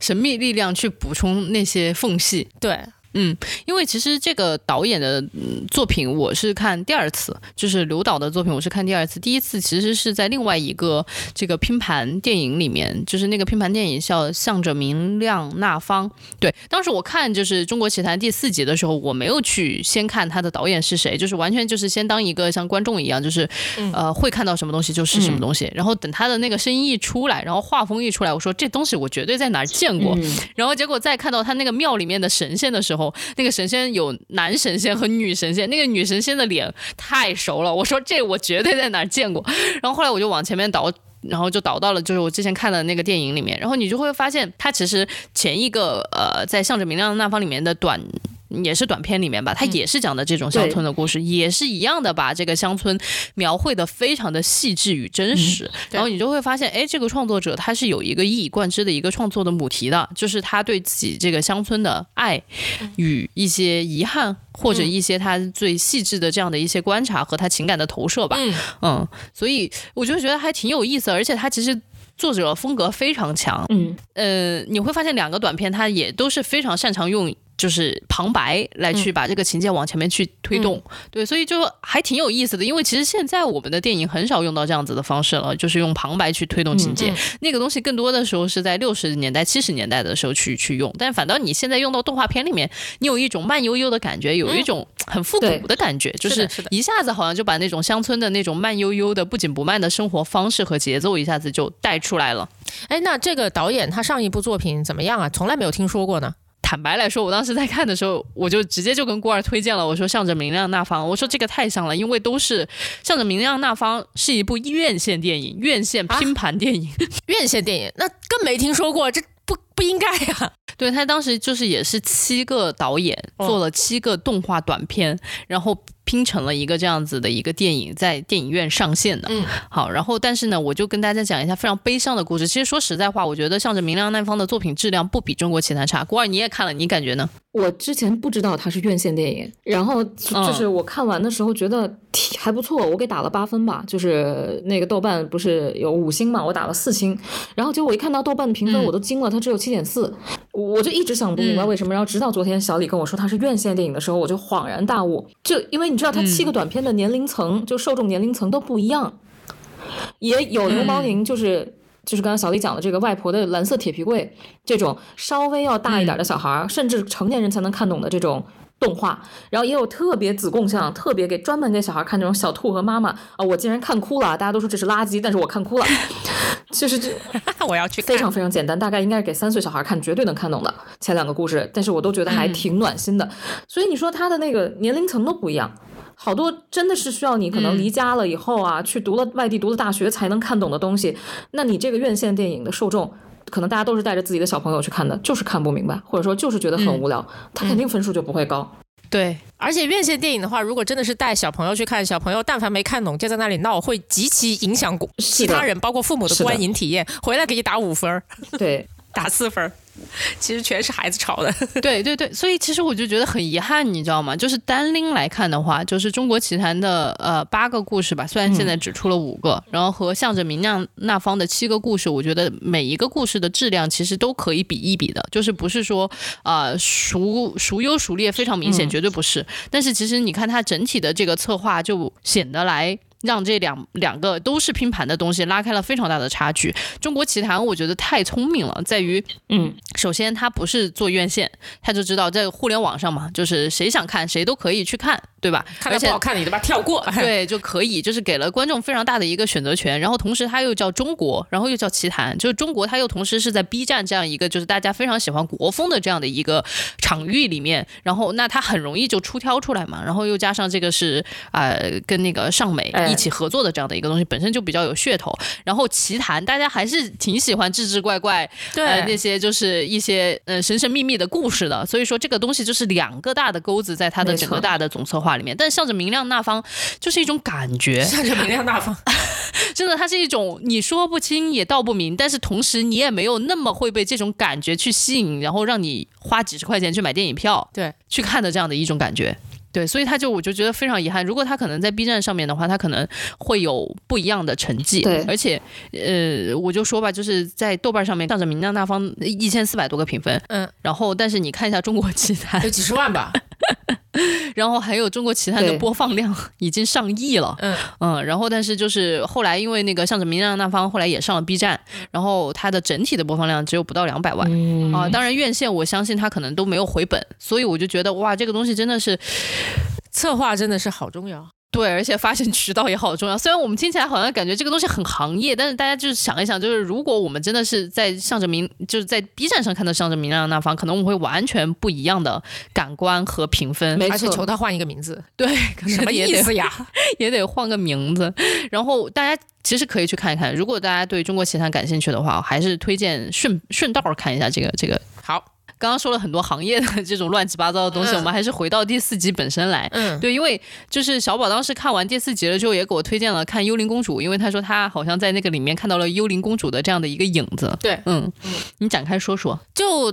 神秘力量去补充那些缝隙。对。嗯，因为其实这个导演的作品我是看第二次，就是刘导的作品我是看第二次。第一次其实是在另外一个这个拼盘电影里面，就是那个拼盘电影叫《向着明亮那方》。对，当时我看就是《中国奇谭》第四集的时候，我没有去先看他的导演是谁，就是完全就是先当一个像观众一样，就是呃会看到什么东西就是什么东西。然后等他的那个声音一出来，然后画风一出来，我说这东西我绝对在哪儿见过。然后结果再看到他那个庙里面的神仙的时候。那个神仙有男神仙和女神仙，那个女神仙的脸太熟了，我说这我绝对在哪见过。然后后来我就往前面倒，然后就倒到了就是我之前看的那个电影里面，然后你就会发现，他其实前一个呃在向着明亮的那方里面的短。也是短片里面吧，它也是讲的这种乡村的故事，也是一样的，把这个乡村描绘的非常的细致与真实。然后你就会发现，哎，这个创作者他是有一个一以贯之的一个创作的母题的，就是他对自己这个乡村的爱与一些遗憾，或者一些他最细致的这样的一些观察和他情感的投射吧。嗯，所以我就觉得还挺有意思，而且他其实作者风格非常强。嗯，呃，你会发现两个短片他也都是非常擅长用。就是旁白来去把这个情节往前面去推动，对，所以就还挺有意思的。因为其实现在我们的电影很少用到这样子的方式了，就是用旁白去推动情节。那个东西更多的时候是在六十年代、七十年代的时候去去用，但反倒你现在用到动画片里面，你有一种慢悠悠的感觉，有一种很复古的感觉，就是一下子好像就把那种乡村的那种慢悠悠的、不紧不慢的生活方式和节奏一下子就带出来了。哎，那这个导演他上一部作品怎么样啊？从来没有听说过呢。坦白来说，我当时在看的时候，我就直接就跟郭二推荐了。我说《向着明亮那方》，我说这个太像了，因为都是《向着明亮那方》是一部院线电影，院线拼盘电影，院线电影，那更没听说过，这不不应该呀。对他当时就是也是七个导演做了七个动画短片，然后。拼成了一个这样子的一个电影，在电影院上线的。嗯，好，然后但是呢，我就跟大家讲一下非常悲伤的故事。其实说实在话，我觉得向着明亮那方的作品质量不比中国奇谭差。古二你也看了，你感觉呢？我之前不知道它是院线电影，然后就是我看完的时候觉得还不错，我给打了八分吧。就是那个豆瓣不是有五星嘛，我打了四星。然后结果我一看到豆瓣的评分，我都惊了，它只有七点四。我就一直想不明白为什么。然后直到昨天小李跟我说他是院线电影的时候，我就恍然大悟。就因为你知道，他七个短片的年龄层，就受众年龄层都不一样，也有刘毛宁，就是就是刚刚小李讲的这个外婆的蓝色铁皮柜这种稍微要大一点的小孩，甚至成年人才能看懂的这种动画，然后也有特别子供像，特别给专门给小孩看这种小兔和妈妈啊，我竟然看哭了，大家都说这是垃圾，但是我看哭了，就是这 我要去非常非常简单，大概应该是给三岁小孩看，绝对能看懂的前两个故事，但是我都觉得还挺暖心的，所以你说他的那个年龄层都不一样。好多真的是需要你可能离家了以后啊，去读了外地读了大学才能看懂的东西。那你这个院线电影的受众，可能大家都是带着自己的小朋友去看的，就是看不明白，或者说就是觉得很无聊，他肯定分数就不会高。对，而且院线电影的话，如果真的是带小朋友去看，小朋友但凡没看懂就在那里闹，会极其影响其他人，包括父母的观影体验。回来给你打五分儿，对，打四分儿。其实全是孩子吵的，对对对，所以其实我就觉得很遗憾，你知道吗？就是单拎来看的话，就是《中国奇谭》的呃八个故事吧，虽然现在只出了五个，然后和向着明亮那方的七个故事，我觉得每一个故事的质量其实都可以比一比的，就是不是说啊孰孰优孰劣非常明显，绝对不是。但是其实你看它整体的这个策划，就显得来。让这两两个都是拼盘的东西拉开了非常大的差距。中国奇谭我觉得太聪明了，在于，嗯，首先它不是做院线，他就知道在互联网上嘛，就是谁想看谁都可以去看。对吧？而且不好看，你就把它跳过。对，就可以，就是给了观众非常大的一个选择权。然后同时，它又叫中国，然后又叫奇谭，就是中国，它又同时是在 B 站这样一个就是大家非常喜欢国风的这样的一个场域里面。然后，那它很容易就出挑出来嘛。然后又加上这个是呃，跟那个尚美一起合作的这样的一个东西，本身就比较有噱头。然后奇谈，大家还是挺喜欢志志怪怪，对那些就是一些呃神神秘秘的故事的。所以说，这个东西就是两个大的钩子在它的整个大的总策划。里面，但向着明亮那方就是一种感觉，向着明亮那方，真的，它是一种你说不清也道不明，但是同时你也没有那么会被这种感觉去吸引，然后让你花几十块钱去买电影票，对，去看的这样的一种感觉。对，所以他就我就觉得非常遗憾。如果他可能在 B 站上面的话，他可能会有不一样的成绩。对，而且，呃，我就说吧，就是在豆瓣上面，向着明亮那方一千四百多个评分，嗯，然后但是你看一下中国奇谭，有几十万吧，然后还有中国奇谭的播放量 已经上亿了，嗯嗯，然后但是就是后来因为那个向着明亮那方后来也上了 B 站，然后它的整体的播放量只有不到两百万啊。当然院线我相信它可能都没有回本，所以我就觉得哇，这个东西真的是。策划真的是好重要，对，而且发现渠道也好重要。虽然我们听起来好像感觉这个东西很行业，但是大家就是想一想，就是如果我们真的是在向着明，就是在 B 站上看到向着明亮那方，可能我们会完全不一样的感官和评分。没错，求他换一个名字，对，什么意思呀？也得换个名字。然后大家其实可以去看一看，如果大家对中国奇谭感兴趣的话，还是推荐顺顺道看一下这个这个。好。刚刚说了很多行业的这种乱七八糟的东西，我们还是回到第四集本身来。嗯，对，因为就是小宝当时看完第四集了之后，也给我推荐了看《幽灵公主》，因为他说他好像在那个里面看到了幽灵公主的这样的一个影子。对，嗯嗯，你展开说说。就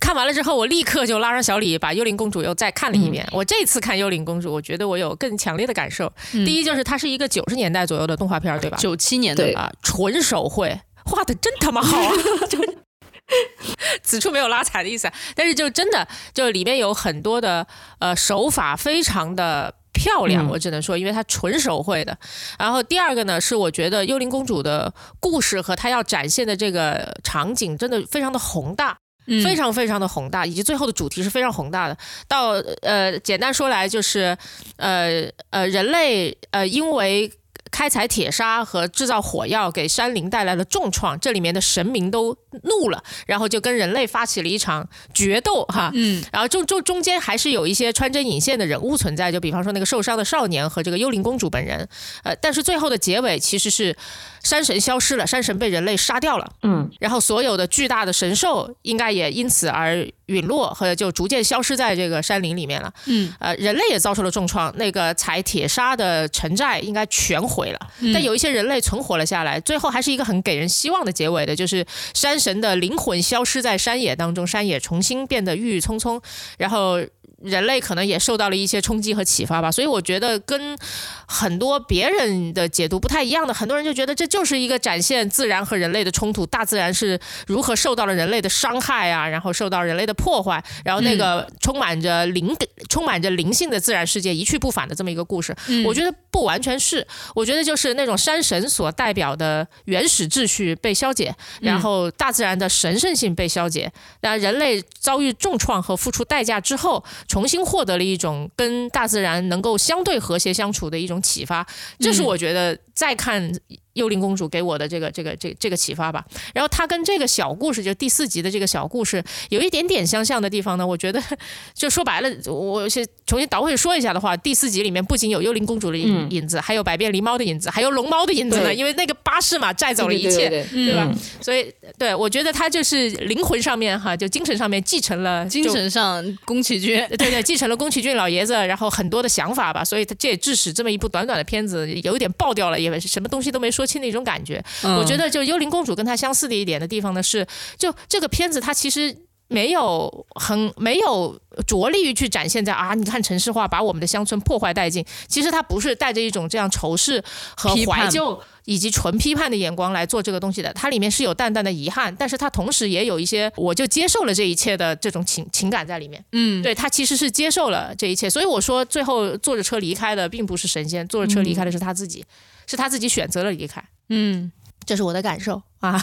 看完了之后，我立刻就拉上小李把《幽灵公主》又再看了一遍。我这次看《幽灵公主》，我觉得我有更强烈的感受。第一就是它是一个九十年代左右的动画片，对吧？九七年的啊，纯手绘，画的真他妈好啊！此处没有拉踩的意思，但是就真的就里面有很多的呃手法非常的漂亮，我只能说，因为它纯手绘的。然后第二个呢，是我觉得幽灵公主的故事和她要展现的这个场景真的非常的宏大，非常非常的宏大，以及最后的主题是非常宏大的。到呃简单说来就是呃呃人类呃因为。开采铁砂和制造火药给山林带来了重创，这里面的神明都怒了，然后就跟人类发起了一场决斗，哈，嗯，然后中中中间还是有一些穿针引线的人物存在，就比方说那个受伤的少年和这个幽灵公主本人，呃，但是最后的结尾其实是山神消失了，山神被人类杀掉了，嗯，然后所有的巨大的神兽应该也因此而。陨落和就逐渐消失在这个山林里面了。嗯，呃，人类也遭受了重创，那个采铁砂的城寨应该全毁了。但有一些人类存活了下来，最后还是一个很给人希望的结尾的，就是山神的灵魂消失在山野当中，山野重新变得郁郁葱葱，然后。人类可能也受到了一些冲击和启发吧，所以我觉得跟很多别人的解读不太一样的，很多人就觉得这就是一个展现自然和人类的冲突，大自然是如何受到了人类的伤害啊，然后受到人类的破坏，然后那个充满着灵、充满着灵性的自然世界一去不返的这么一个故事。我觉得不完全是，我觉得就是那种山神所代表的原始秩序被消解，然后大自然的神圣性被消解，那人类遭遇重创和付出代价之后。重新获得了一种跟大自然能够相对和谐相处的一种启发，这是我觉得再看。幽灵公主给我的这个这个这这个启发吧，然后它跟这个小故事，就第四集的这个小故事，有一点点相像的地方呢。我觉得，就说白了，我先重新倒回说一下的话，第四集里面不仅有幽灵公主的影影子，还有百变狸猫的影子，还有龙猫的影子呢。因为那个巴士嘛，载走了一切，对吧？所以，对我觉得他就是灵魂上面哈，就精神上面继承了精神上宫崎骏，对对，继承了宫崎骏老爷子，然后很多的想法吧。所以，他这也致使这么一部短短的片子有一点爆掉了，因为什么东西都没说。清的一种感觉，我觉得就幽灵公主跟她相似的一点的地方呢是，就这个片子它其实没有很没有着力于去展现在啊，你看城市化把我们的乡村破坏殆尽，其实它不是带着一种这样仇视和怀旧以及纯批判的眼光来做这个东西的，它里面是有淡淡的遗憾，但是它同时也有一些我就接受了这一切的这种情情感在里面，嗯，对他其实是接受了这一切，所以我说最后坐着车离开的并不是神仙，坐着车离开的是他自己。是他自己选择了离开，嗯，这是我的感受啊，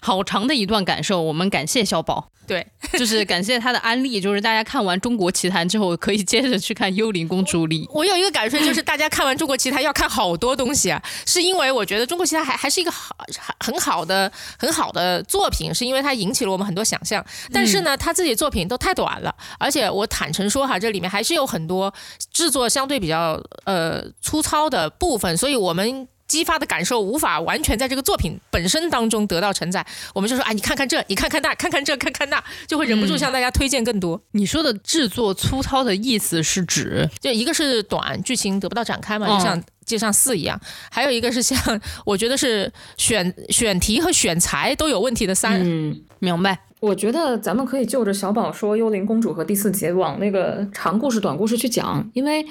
好长的一段感受。我们感谢小宝，对，就是感谢他的安利，就是大家看完《中国奇谭》之后，可以接着去看《幽灵公主》里。我有一个感受，就是大家看完《中国奇谭》要看好多东西啊，是因为我觉得《中国奇谭》还还是一个好很好的很好的作品，是因为它引起了我们很多想象。但是呢，他自己作品都太短了，而且我坦诚说哈，这里面还是有很多制作相对比较呃粗糙的部分，所以我们。激发的感受无法完全在这个作品本身当中得到承载，我们就说啊，你看看这，你看看那，看看这，看看那，就会忍不住向大家推荐更多。你说的制作粗糙的意思是指，就一个是短，剧情得不到展开嘛，就像就像四一样；还有一个是像，我觉得是选选题和选材都有问题的三。嗯，明白。我觉得咱们可以就着小宝说《幽灵公主》和第四集往那个长故事、短故事去讲，因为，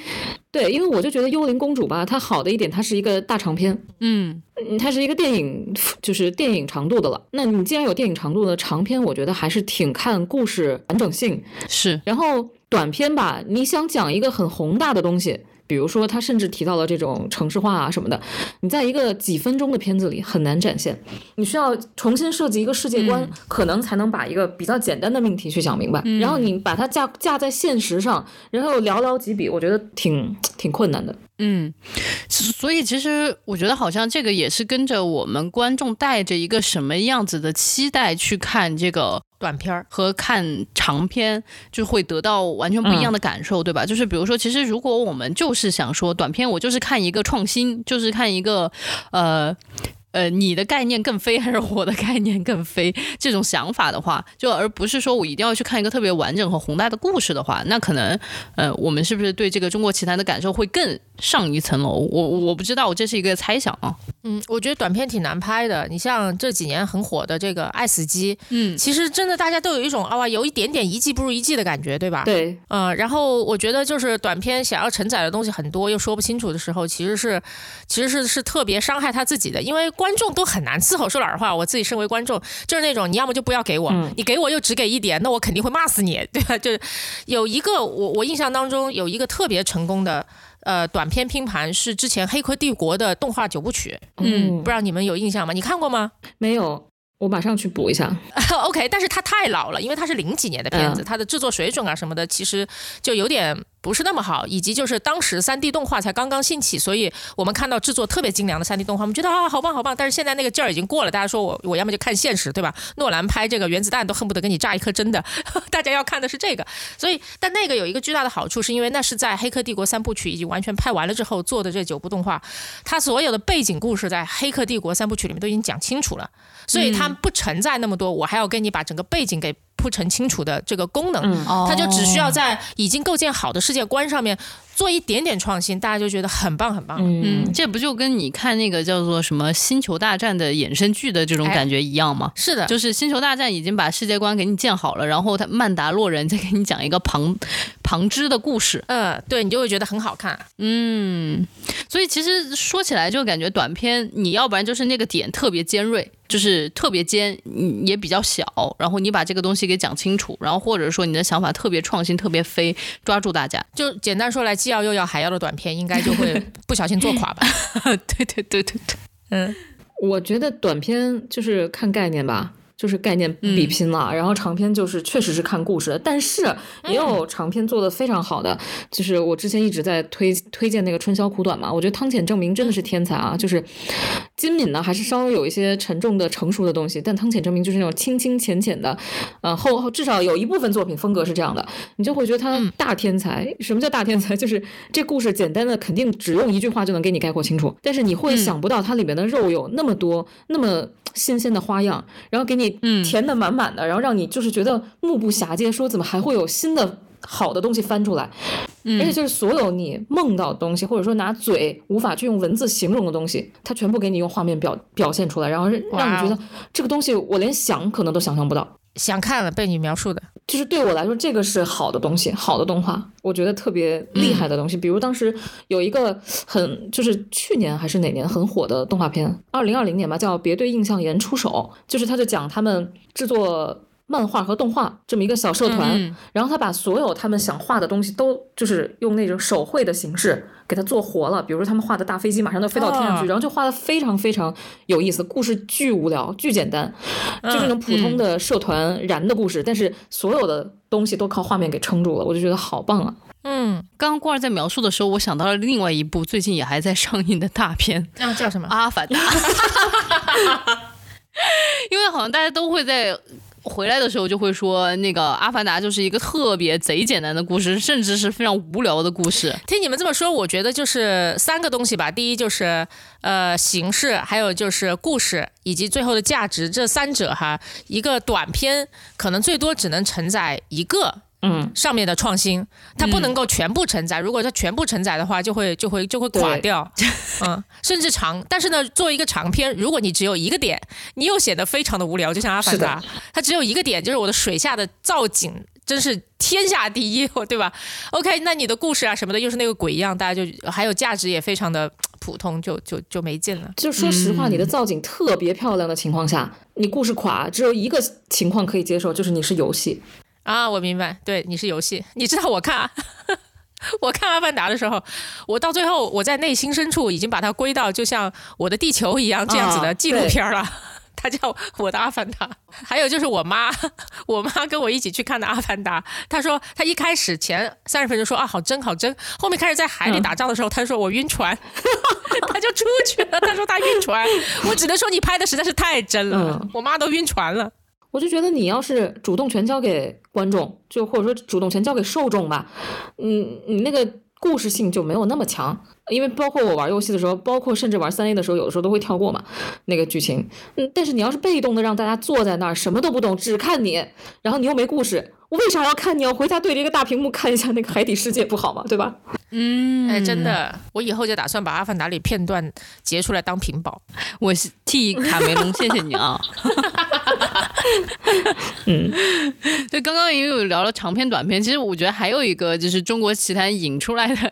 对，因为我就觉得《幽灵公主》吧，它好的一点，它是一个大长篇，嗯，它是一个电影，就是电影长度的了。那你既然有电影长度的长篇，我觉得还是挺看故事完整性是。然后短篇吧，你想讲一个很宏大的东西。比如说，他甚至提到了这种城市化啊什么的，你在一个几分钟的片子里很难展现，你需要重新设计一个世界观，可能才能把一个比较简单的命题去讲明白。然后你把它架架在现实上，然后寥寥几笔，我觉得挺挺困难的。嗯，所以其实我觉得好像这个也是跟着我们观众带着一个什么样子的期待去看这个短片儿和看长片，就会得到完全不一样的感受，对吧？就是比如说，其实如果我们就是想说短片，我就是看一个创新，就是看一个呃。呃，你的概念更飞还是我的概念更飞？这种想法的话，就而不是说我一定要去看一个特别完整和宏大的故事的话，那可能，呃，我们是不是对这个中国奇谭的感受会更上一层楼？我我不知道，我这是一个猜想啊。嗯，我觉得短片挺难拍的。你像这几年很火的这个《爱死机》，嗯，其实真的大家都有一种啊，有一点点一季不如一季的感觉，对吧？对，嗯，然后我觉得就是短片想要承载的东西很多，又说不清楚的时候，其实是其实是是特别伤害他自己的，因为。观众都很难伺候，说老实话，我自己身为观众，就是那种你要么就不要给我，你给我又只给一点，那我肯定会骂死你，对吧？就是有一个我我印象当中有一个特别成功的呃短片拼盘是之前《黑客帝国》的动画九部曲，嗯，不知道你们有印象吗？你看过吗？没有。我马上去补一下。OK，但是它太老了，因为它是零几年的片子，它的制作水准啊什么的，其实就有点不是那么好。以及就是当时三 D 动画才刚刚兴起，所以我们看到制作特别精良的三 D 动画，我们觉得啊好棒好棒。但是现在那个劲儿已经过了，大家说我我要么就看现实，对吧？诺兰拍这个原子弹都恨不得给你炸一颗真的，大家要看的是这个。所以，但那个有一个巨大的好处，是因为那是在《黑客帝国》三部曲已经完全拍完了之后做的这九部动画，它所有的背景故事在《黑客帝国》三部曲里面都已经讲清楚了。所以它不承载那么多，我还要跟你把整个背景给铺陈清楚的这个功能，它就只需要在已经构建好的世界观上面。做一点点创新，大家就觉得很棒很棒。嗯，这不就跟你看那个叫做什么《星球大战》的衍生剧的这种感觉一样吗？是的，就是《星球大战》已经把世界观给你建好了，然后他曼达洛人再给你讲一个旁旁支的故事。嗯，对你就会觉得很好看。嗯，所以其实说起来就感觉短片，你要不然就是那个点特别尖锐，就是特别尖，也比较小，然后你把这个东西给讲清楚，然后或者说你的想法特别创新、特别飞，抓住大家。就简单说来。既要又要还要的短片，应该就会不小心做垮吧？对对对对对，嗯，我觉得短片就是看概念吧。就是概念比拼了，然后长篇就是确实是看故事的，但是也有长篇做的非常好的，就是我之前一直在推推荐那个《春宵苦短》嘛，我觉得汤浅证明真的是天才啊，就是金敏呢还是稍微有一些沉重的成熟的东西，但汤浅证明就是那种清清浅浅的，呃后后至少有一部分作品风格是这样的，你就会觉得他大天才。什么叫大天才？就是这故事简单的肯定只用一句话就能给你概括清楚，但是你会想不到它里面的肉有那么多那么新鲜的花样，然后给你填的满满的，然后让你就是觉得目不暇接，说怎么还会有新的好的东西翻出来，而且就是所有你梦到的东西，或者说拿嘴无法去用文字形容的东西，它全部给你用画面表表现出来，然后让你觉得这个东西我连想可能都想象不到。想看了被你描述的，就是对我来说，这个是好的东西，好的动画，我觉得特别厉害的东西。比如当时有一个很，就是去年还是哪年很火的动画片，二零二零年吧，叫《别对印象岩出手》，就是他就讲他们制作。漫画和动画这么一个小社团，然后他把所有他们想画的东西都就是用那种手绘的形式给它做活了。比如说他们画的大飞机马上都飞到天上去，然后就画的非常非常有意思。故事巨无聊，巨简单，就是那种普通的社团燃的故事，但是所有的东西都靠画面给撑住了，我就觉得好棒啊！嗯，刚刚郭儿在描述的时候，我想到了另外一部最近也还在上映的大片，那叫什么？阿凡达。因为好像大家都会在。回来的时候就会说，那个《阿凡达》就是一个特别贼简单的故事，甚至是非常无聊的故事。听你们这么说，我觉得就是三个东西吧。第一就是呃形式，还有就是故事，以及最后的价值，这三者哈，一个短片可能最多只能承载一个。嗯，上面的创新，它不能够全部承载。如果它全部承载的话，就会就会就会垮掉。嗯，甚至长。但是呢，作为一个长篇，如果你只有一个点，你又显得非常的无聊。就像《阿凡达》，它只有一个点，就是我的水下的造景真是天下第一，对吧？OK，那你的故事啊什么的又是那个鬼一样，大家就还有价值也非常的 普通，就就就没劲了。就说实话，你的造景特别漂亮的情况下，你故事垮，只有一个情况可以接受，就是你是游戏。啊，我明白，对，你是游戏，你知道我看，我看阿凡达的时候，我到最后我在内心深处已经把它归到就像我的地球一样这样子的纪录片了，他 叫我的阿凡达。还有就是我妈，我妈跟我一起去看的阿凡达，她说她一开始前三十分钟说啊好真好真，后面开始在海里打仗的时候，她说我晕船，她就出去了，她说她晕船，我只能说你拍的实在是太真了，我妈都晕船了。我就觉得你要是主动权交给观众，就或者说主动权交给受众吧，嗯，你那个故事性就没有那么强。因为包括我玩游戏的时候，包括甚至玩三 A 的时候，有的时候都会跳过嘛那个剧情。嗯，但是你要是被动的让大家坐在那儿什么都不懂，只看你，然后你又没故事，我为啥要看？你我回家对着一个大屏幕看一下那个海底世界不好吗？对吧？嗯，哎，真的，我以后就打算把《阿凡达》里片段截出来当屏保。我替卡梅隆谢谢你啊。嗯，对，刚刚也有聊了长篇、短篇，其实我觉得还有一个就是中国奇谭引出来的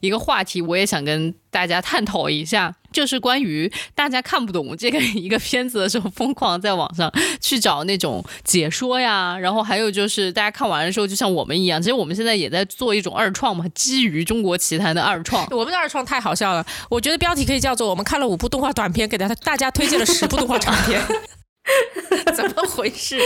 一个话题，我也想想跟大家探讨一下，就是关于大家看不懂这个 一个片子的时候，疯狂在网上去找那种解说呀，然后还有就是大家看完的时候，就像我们一样，其实我们现在也在做一种二创嘛，基于中国奇谭的二创。我们的二创太好笑了，我觉得标题可以叫做“我们看了五部动画短片，给大家大家推荐了十部动画长片”。怎么回事？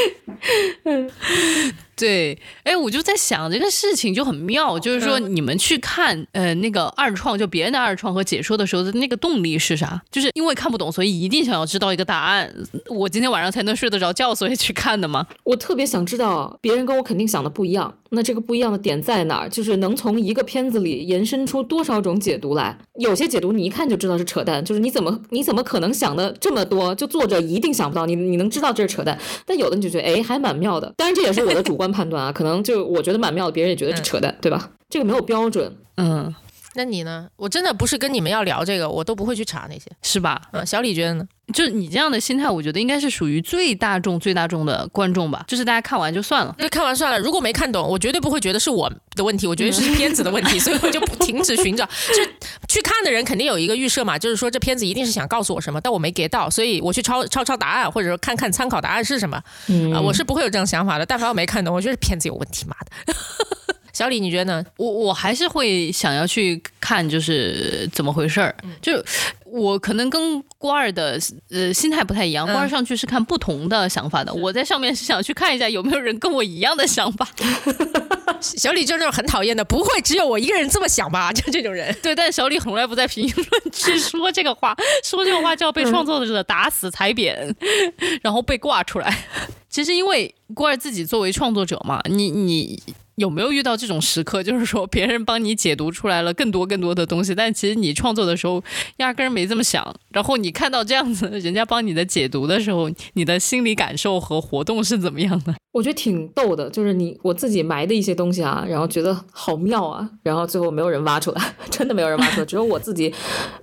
对，哎，我就在想这个事情就很妙，就是说你们去看呃那个二创，就别人的二创和解说的时候的那个动力是啥？就是因为看不懂，所以一定想要知道一个答案，我今天晚上才能睡得着觉，所以去看的吗？我特别想知道别人跟我肯定想的不一样，那这个不一样的点在哪儿？就是能从一个片子里延伸出多少种解读来？有些解读你一看就知道是扯淡，就是你怎么你怎么可能想的这么多？就作者一定想不到，你你能知道这是扯淡？但有的你就觉得哎还蛮妙的，当然这也是我的主观。判断啊，可能就我觉得蛮妙的，别人也觉得是扯淡，对吧？这个没有标准，嗯。那你呢？我真的不是跟你们要聊这个，我都不会去查那些，是吧？嗯，小李觉得呢？就你这样的心态，我觉得应该是属于最大众、最大众的观众吧。就是大家看完就算了，那看完算了。如果没看懂，我绝对不会觉得是我的问题，我觉得是片子的问题，所以我就不停止寻找。就去看的人肯定有一个预设嘛，就是说这片子一定是想告诉我什么，但我没 get 到，所以我去抄抄抄答案，或者说看看参考答案是什么。啊，我是不会有这种想法的。但凡我没看懂，我觉得片子有问题，妈的。小李，你觉得呢？我我还是会想要去看，就是怎么回事儿。就我可能跟瓜儿的呃心态不太一样，瓜儿上去是看不同的想法的，我在上面是想去看一下有没有人跟我一样的想法。小李就是那种很讨厌的，不会只有我一个人这么想吧？就这种人。对，但小李从来不在评论区说这个话，说这个话就要被创作者打死踩扁，然后被挂出来。其实因为郭二自己作为创作者嘛，你你。有没有遇到这种时刻？就是说别人帮你解读出来了更多更多的东西，但其实你创作的时候压根儿没这么想。然后你看到这样子人家帮你的解读的时候，你的心理感受和活动是怎么样的？我觉得挺逗的，就是你我自己埋的一些东西啊，然后觉得好妙啊，然后最后没有人挖出来，真的没有人挖出来，只有我自己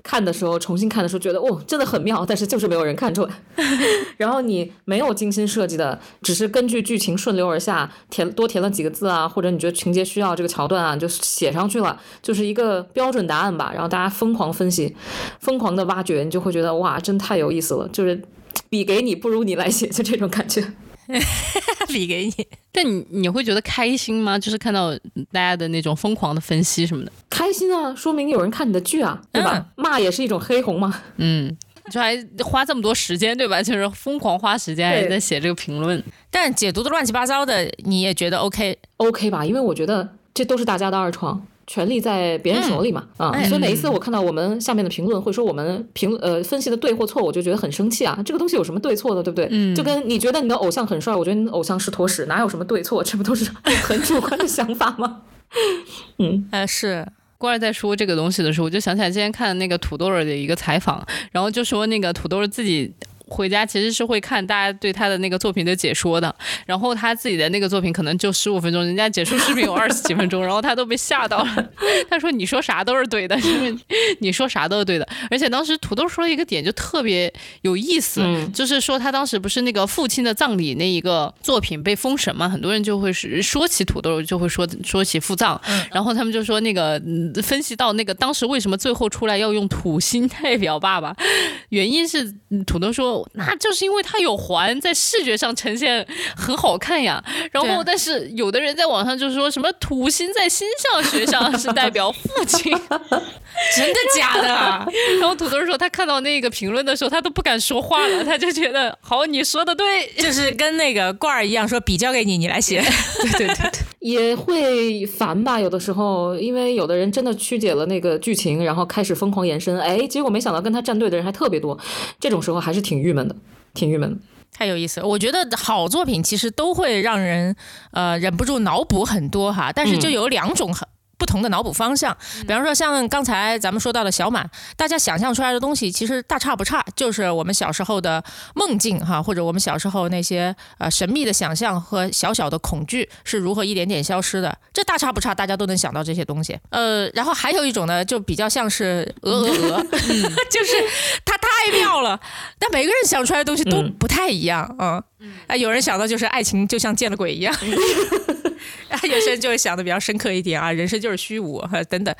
看的时候重新看的时候觉得哦，真的很妙，但是就是没有人看出来。然后你没有精心设计的，只是根据剧情顺流而下填多填了几个字啊，或者你觉得情节需要这个桥段啊，就写上去了，就是一个标准答案吧。然后大家疯狂分析，疯狂的挖掘，你就会觉得哇，真太有意思了，就是笔给你不如你来写，就这种感觉。比给你，但你你会觉得开心吗？就是看到大家的那种疯狂的分析什么的，开心啊，说明有人看你的剧啊，对吧？骂也是一种黑红嘛，嗯，就还花这么多时间，对吧？就是疯狂花时间还在写这个评论，但解读的乱七八糟的，你也觉得 OK OK 吧？因为我觉得这都是大家的二创。权力在别人手里嘛，啊，所以每一次我看到我们下面的评论会说我们评呃分析的对或错，我就觉得很生气啊。这个东西有什么对错的，对不对？嗯，就跟你觉得你的偶像很帅，我觉得你的偶像是坨屎，哪有什么对错？这不都是很主观的想法吗？嗯，哎，是。郭二在说这个东西的时候，我就想起来今天看那个土豆儿的一个采访，然后就说那个土豆儿自己。回家其实是会看大家对他的那个作品的解说的，然后他自己的那个作品可能就十五分钟，人家解说视频有二十几分钟，然后他都被吓到了。他说：“你说啥都是对的，你说啥都是对的。”而且当时土豆说了一个点就特别有意思，就是说他当时不是那个父亲的葬礼那一个作品被封神嘛，很多人就会是说起土豆就会说说起父葬，然后他们就说那个分析到那个当时为什么最后出来要用土星代表爸爸，原因是土豆说。那就是因为它有环，在视觉上呈现很好看呀。然后，但是有的人在网上就是说什么土星在星象学上 是代表父亲，真的假的？然后土豆说他看到那个评论的时候，他都不敢说话了，他就觉得好，你说的对，就是跟那个罐儿一样，说笔交给你，你来写。对对对，也会烦吧？有的时候，因为有的人真的曲解了那个剧情，然后开始疯狂延伸，哎，结果没想到跟他站队的人还特别多，这种时候还是挺郁闷的，挺郁闷的。太有意思了，我觉得好作品其实都会让人呃忍不住脑补很多哈，但是就有两种很。不同的脑补方向，比方说像刚才咱们说到的小满，大家想象出来的东西其实大差不差，就是我们小时候的梦境哈，或者我们小时候那些呃神秘的想象和小小的恐惧是如何一点点消失的，这大差不差，大家都能想到这些东西。呃，然后还有一种呢，就比较像是鹅鹅鹅，就是它太妙了，但每个人想出来的东西都不太一样啊。啊，有人想到就是爱情就像见了鬼一样。有些人就会想的比较深刻一点啊，人生就是虚无等等，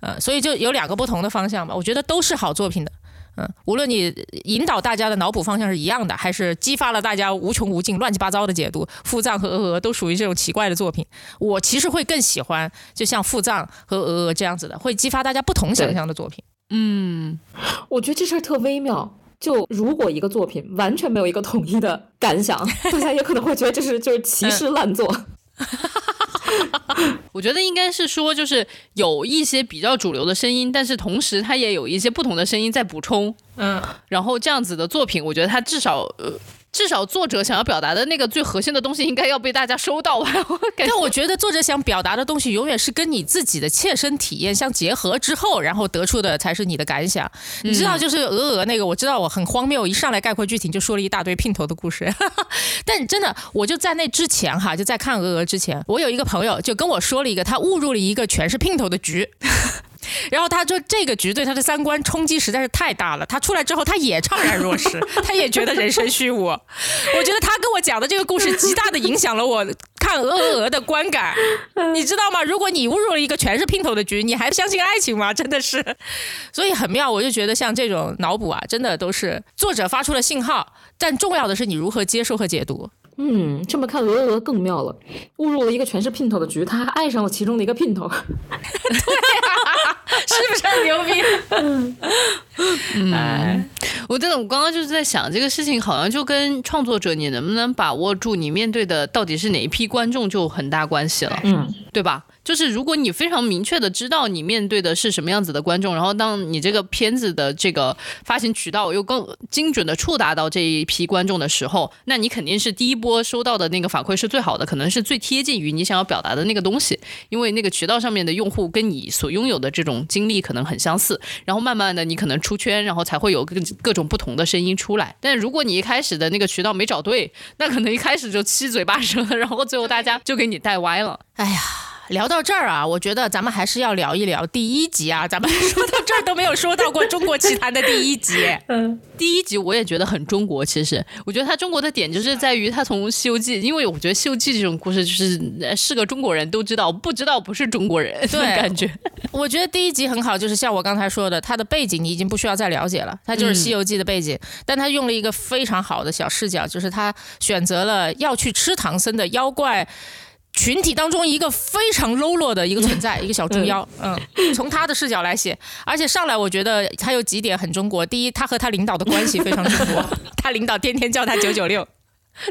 呃，所以就有两个不同的方向吧。我觉得都是好作品的，嗯，无论你引导大家的脑补方向是一样的，还是激发了大家无穷无尽、乱七八糟的解读，《腹藏》和《鹅鹅》都属于这种奇怪的作品。我其实会更喜欢，就像《腹藏》和《鹅鹅》这样子的，会激发大家不同想象的作品。嗯，我觉得这事儿特微妙。就如果一个作品完全没有一个统一的感想，大家也可能会觉得这是就是 歧视烂作。我觉得应该是说，就是有一些比较主流的声音，但是同时它也有一些不同的声音在补充。嗯，然后这样子的作品，我觉得它至少呃。至少作者想要表达的那个最核心的东西，应该要被大家收到吧？但我觉得作者想表达的东西，永远是跟你自己的切身体验相结合之后，然后得出的才是你的感想。你知道，就是鹅鹅那个，我知道我很荒谬，一上来概括剧情就说了一大堆姘头的故事。但真的，我就在那之前哈，就在看鹅鹅之前，我有一个朋友就跟我说了一个，他误入了一个全是姘头的局。然后他说这个局对他的三观冲击实在是太大了。他出来之后，他也怅然若失，他也觉得人生虚无。我觉得他跟我讲的这个故事，极大的影响了我看《鹅鹅鹅》的观感。你知道吗？如果你误入了一个全是姘头的局，你还相信爱情吗？真的是，所以很妙。我就觉得像这种脑补啊，真的都是作者发出了信号，但重要的是你如何接受和解读。嗯，这么看鹅鹅更妙了。误入了一个全是姘头的局，他还爱上了其中的一个姘头。对啊，是不是很牛逼？嗯，我真的，我刚刚就是在想这个事情，好像就跟创作者你能不能把握住你面对的到底是哪一批观众，就很大关系了，嗯，对吧？就是如果你非常明确的知道你面对的是什么样子的观众，然后当你这个片子的这个发行渠道又更精准的触达到这一批观众的时候，那你肯定是第一波收到的那个反馈是最好的，可能是最贴近于你想要表达的那个东西，因为那个渠道上面的用户跟你所拥有的这种经历可能很相似，然后慢慢的你可能出圈，然后才会有各各种不同的声音出来。但如果你一开始的那个渠道没找对，那可能一开始就七嘴八舌，然后最后大家就给你带歪了。哎呀。聊到这儿啊，我觉得咱们还是要聊一聊第一集啊。咱们 说到这儿都没有说到过《中国奇谭》的第一集。嗯，第一集我也觉得很中国。其实，我觉得它中国的点就是在于它从《西游记》，因为我觉得《西游记》这种故事就是是个中国人都知道，不知道不是中国人。对，感觉。我觉得第一集很好，就是像我刚才说的，它的背景你已经不需要再了解了，它就是《西游记》的背景。但它用了一个非常好的小视角，就是他选择了要去吃唐僧的妖怪。群体当中一个非常 low 落的一个存在，一个小猪妖，嗯，从他的视角来写，而且上来我觉得他有几点很中国。第一，他和他领导的关系非常中国，他领导天天叫他九九六，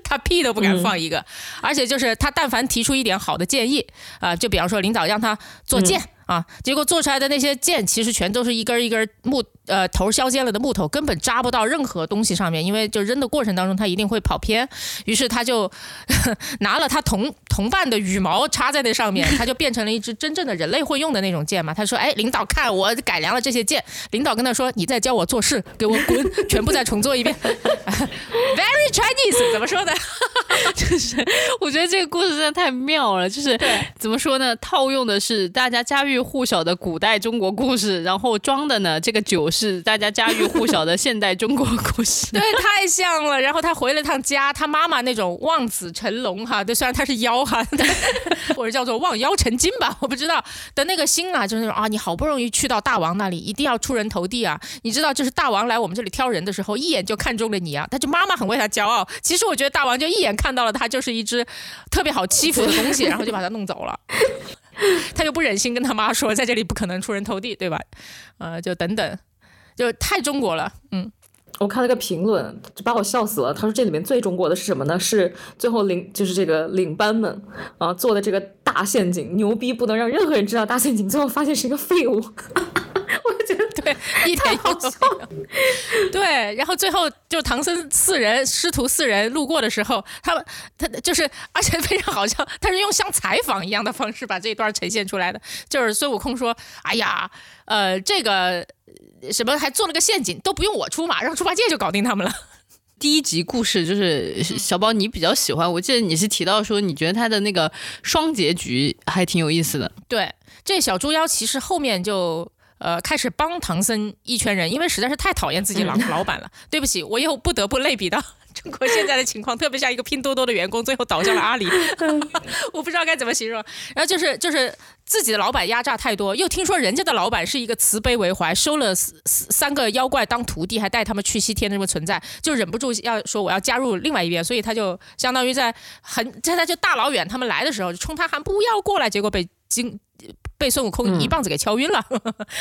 他屁都不敢放一个，而且就是他但凡提出一点好的建议啊，就比方说领导让他做剑。啊！结果做出来的那些剑，其实全都是一根一根木，呃，头削尖了的木头，根本扎不到任何东西上面。因为就扔的过程当中，它一定会跑偏。于是他就 拿了他同同伴的羽毛插在那上面，他就变成了一支真正的人类会用的那种剑嘛。他说：“哎，领导看我改良了这些剑。”领导跟他说：“你再教我做事，给我滚！全部再重做一遍。”Very Chinese，怎么说的？就是我觉得这个故事真的太妙了。就是怎么说呢？套用的是大家家喻。户晓的古代中国故事，然后装的呢？这个酒是大家家喻户晓的现代中国故事，对，太像了。然后他回了趟家，他妈妈那种望子成龙哈，对，虽然他是妖哈，或者叫做望妖成精吧，我不知道的那个心啊，就是那种啊，你好不容易去到大王那里，一定要出人头地啊！你知道，就是大王来我们这里挑人的时候，一眼就看中了你啊，他就妈妈很为他骄傲。其实我觉得大王就一眼看到了他就是一只特别好欺负的东西，然后就把他弄走了。他又不忍心跟他妈说，在这里不可能出人头地，对吧？呃，就等等，就太中国了。嗯，我看了个评论，就把我笑死了。他说这里面最中国的是什么呢？是最后领就是这个领班们啊做的这个大陷阱，牛逼不能让任何人知道大陷阱，最后发现是一个废物。我觉得对，一点用都没有。对，然后最后就唐僧四人师徒四人路过的时候，他们他就是，而且非常好笑，他是用像采访一样的方式把这一段呈现出来的。就是孙悟空说：“哎呀，呃，这个什么还做了个陷阱，都不用我出马，让猪八戒就搞定他们了。”第一集故事就是小宝，你比较喜欢。我记得你是提到说，你觉得他的那个双结局还挺有意思的。对，这小猪妖其实后面就。呃，开始帮唐僧一圈人，因为实在是太讨厌自己老老板了。对不起，我又不得不类比到中国现在的情况，特别像一个拼多多的员工，最后倒向了阿里，我不知道该怎么形容。然后就是就是自己的老板压榨太多，又听说人家的老板是一个慈悲为怀，收了三个妖怪当徒弟，还带他们去西天的这么存在，就忍不住要说我要加入另外一边，所以他就相当于在很现在就大老远他们来的时候就冲他喊不要过来，结果被惊。被孙悟空一棒子给敲晕了，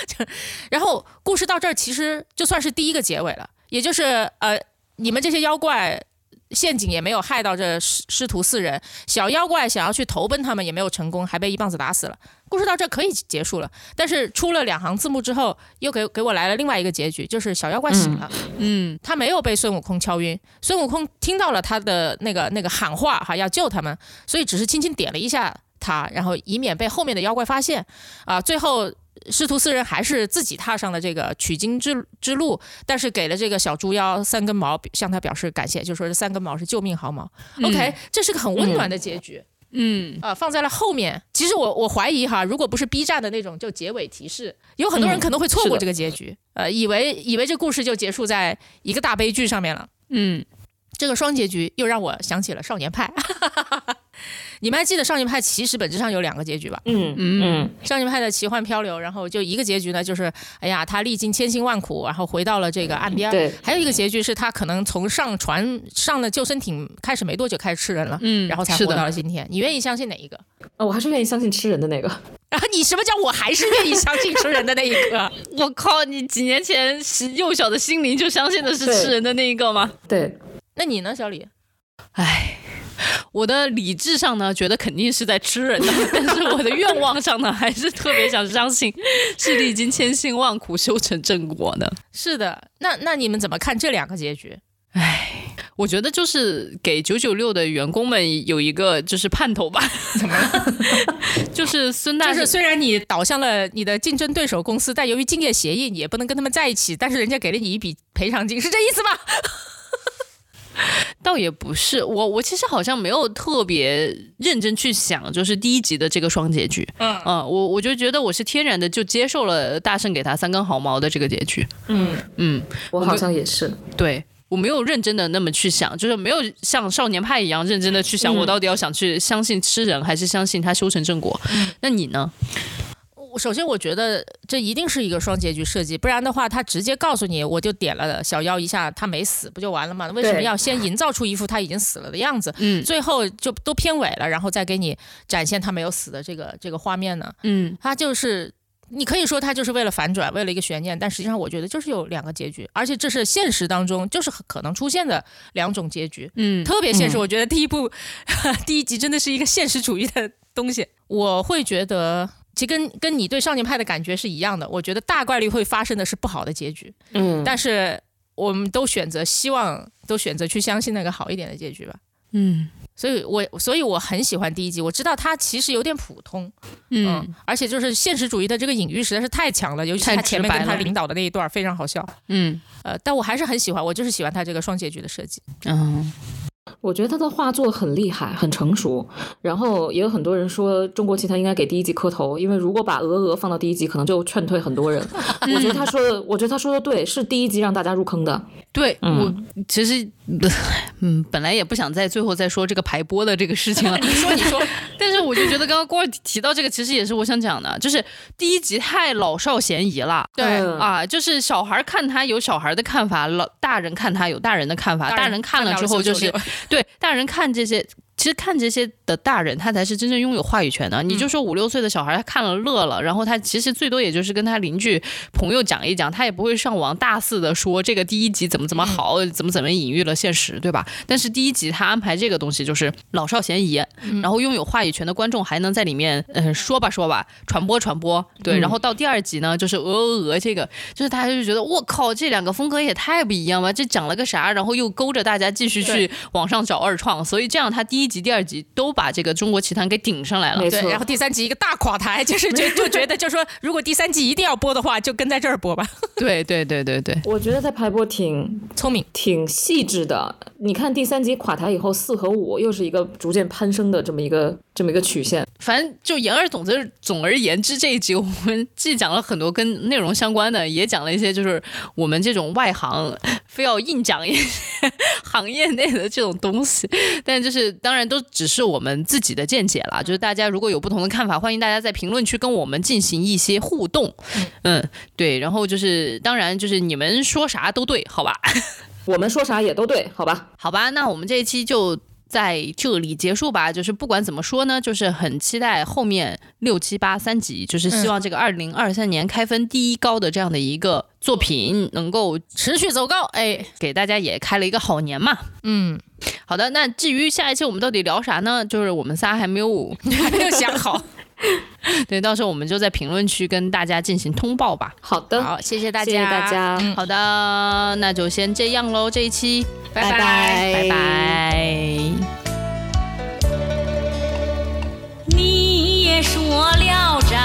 然后故事到这儿其实就算是第一个结尾了，也就是呃，你们这些妖怪陷阱也没有害到这师师徒四人，小妖怪想要去投奔他们也没有成功，还被一棒子打死了。故事到这可以结束了，但是出了两行字幕之后，又给给我来了另外一个结局，就是小妖怪醒了，嗯，他没有被孙悟空敲晕，孙悟空听到了他的那个那个喊话哈，要救他们，所以只是轻轻点了一下。他，然后以免被后面的妖怪发现，啊，最后师徒四人还是自己踏上了这个取经之之路，但是给了这个小猪妖三根毛，向他表示感谢，就说这三根毛是救命毫毛。OK，这是个很温暖的结局。嗯，啊，放在了后面。其实我我怀疑哈，如果不是 B 站的那种就结尾提示，有很多人可能会错过这个结局，呃，以为以为这故事就结束在一个大悲剧上面了。嗯，这个双结局又让我想起了少年派。你们还记得少年派其实本质上有两个结局吧？嗯嗯嗯少年派的奇幻漂流，然后就一个结局呢，就是哎呀，他历经千辛万苦，然后回到了这个岸边。对还有一个结局是他可能从上船上了救生艇开始没多久开始吃人了，嗯然后才活到了今天。你愿意相信哪一个？啊，我还是愿意相信吃人的那个。然 后你什么叫我还是愿意相信吃人的那一个？我靠，你几年前幼小的心灵就相信的是吃人的那一个吗？对，那你呢，小李？唉，我的理智上呢，觉得肯定是在吃人的，但是我的愿望上呢，还是特别想相信是历经千辛万苦修成正果的。是的，那那你们怎么看这两个结局？唉我觉得就是给九九六的员工们有一个就是盼头吧。怎么了？就是孙大就是虽然你倒向了你的竞争对手公司，但由于竞业协议，你也不能跟他们在一起，但是人家给了你一笔赔偿金，是这意思吗？倒也不是，我我其实好像没有特别认真去想，就是第一集的这个双结局。嗯嗯我我就觉得我是天然的就接受了大圣给他三根毫毛的这个结局。嗯，嗯，我好像也是。对。我没有认真的那么去想，就是没有像少年派一样认真的去想，嗯我到底要想去相信吃人，还是相信他修成正果？那你呢？我首先我觉得这一定是一个双结局设计，不然的话，他直接告诉你，我就点了小妖一下，他没死，不就完了吗？为什么要先营造出一副他已经死了的样子？嗯最后就都片尾了，然后再给你展现他没有死的这个这个画面呢？嗯他就是。你可以说他就是为了反转，为了一个悬念，但实际上我觉得就是有两个结局，而且这是现实当中就是可能出现的两种结局。嗯特别现实。嗯我觉得第一部、第一集真的是一个现实主义的东西。我会觉得，其实跟跟你对少年派的感觉是一样的。我觉得大概率会发生的是不好的结局，嗯，但是我们都选择希望，都选择去相信那个好一点的结局吧。嗯。所以我所以我很喜欢第一集，我知道它其实有点普通，嗯，嗯而且就是现实主义的这个隐喻实在是太强了，尤其是他前面跟他领导的那一段非常好笑，嗯。呃，但我还是很喜欢，我就是喜欢他这个双结局的设计。嗯我觉得他的画作很厉害，很成熟。然后也有很多人说，《中国奇谭》应该给第一集磕头，因为如果把鹅鹅放到第一集，可能就劝退很多人。我觉得他说的，我觉得他说的对，是第一集让大家入坑的。对、嗯我其实，嗯，本来也不想在最后再说这个排播的这个事情了。你说，你说，但是我就觉得刚刚郭儿提到这个，其实也是我想讲的，就是第一集太老少咸宜了。对嗯啊，就是小孩看他有小孩的看法，老大人看他有大人的看法。大人看了之后，就是对大人看这些，其实看这些的大人，他才是真正拥有话语权的。你就说五六岁的小孩，他看了乐了，然后他其实最多也就是跟他邻居朋友讲一讲，他也不会上网大肆的说这个第一集怎么怎么好，怎么怎么隐喻了现实，对吧？但是第一集他安排这个东西就是老少咸宜，然后拥有话语权的观众还能在里面嗯、呃说吧说吧，传播传播，对。然后到第二集呢，就是鹅鹅鹅这个，就是大家就觉得我靠，这两个风格也太不一样了，这讲了个啥？然后又勾着大家继续去网上找二创，所以这样他第一集、第二集都把这个中国奇谭给顶上来了。对，然后第三集一个大垮台，就是就就觉得就说，如果第三集一定要播的话，就跟在这儿播吧。对对对对对，我觉得在排播挺聪明，挺细致的。你看第三集垮台以后，四和五又是一个逐渐攀升的这么一个这么一个曲线。反正就言而总之，总而言之，这一集我们既讲了很多跟内容相关的，也讲了一些就是我们这种外行非要硬讲一些 行业内的这种东西。但就是当然都只是我们自己的见解啦，就是大家如果有不同的看法，欢迎大家在评论区跟我们进行一些互动。嗯，对，然后就是当然就是你们说啥都对，好吧？我们说啥也都对，好吧？好吧，那我们这一期就在这里结束吧。就是不管怎么说呢，就是很期待后面六七八三集，就是希望这个二零二三年开分第一高的这样的一个作品能够持续走高，哎，给大家也开了一个好年嘛。嗯，好的，那至于下一期我们到底聊啥呢？就是我们仨还没有 还没有想好。对，到时候我们就在评论区跟大家进行通报吧。好的，好，谢谢大家，谢谢大家，嗯。好的，那就先这样喽，这一期拜拜。拜拜。你也说了斋，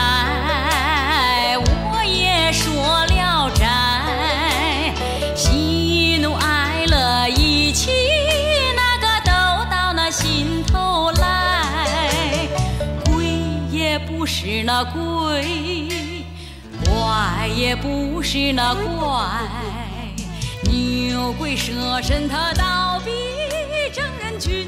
是那鬼怪也不是那怪。牛鬼蛇神他倒比正人君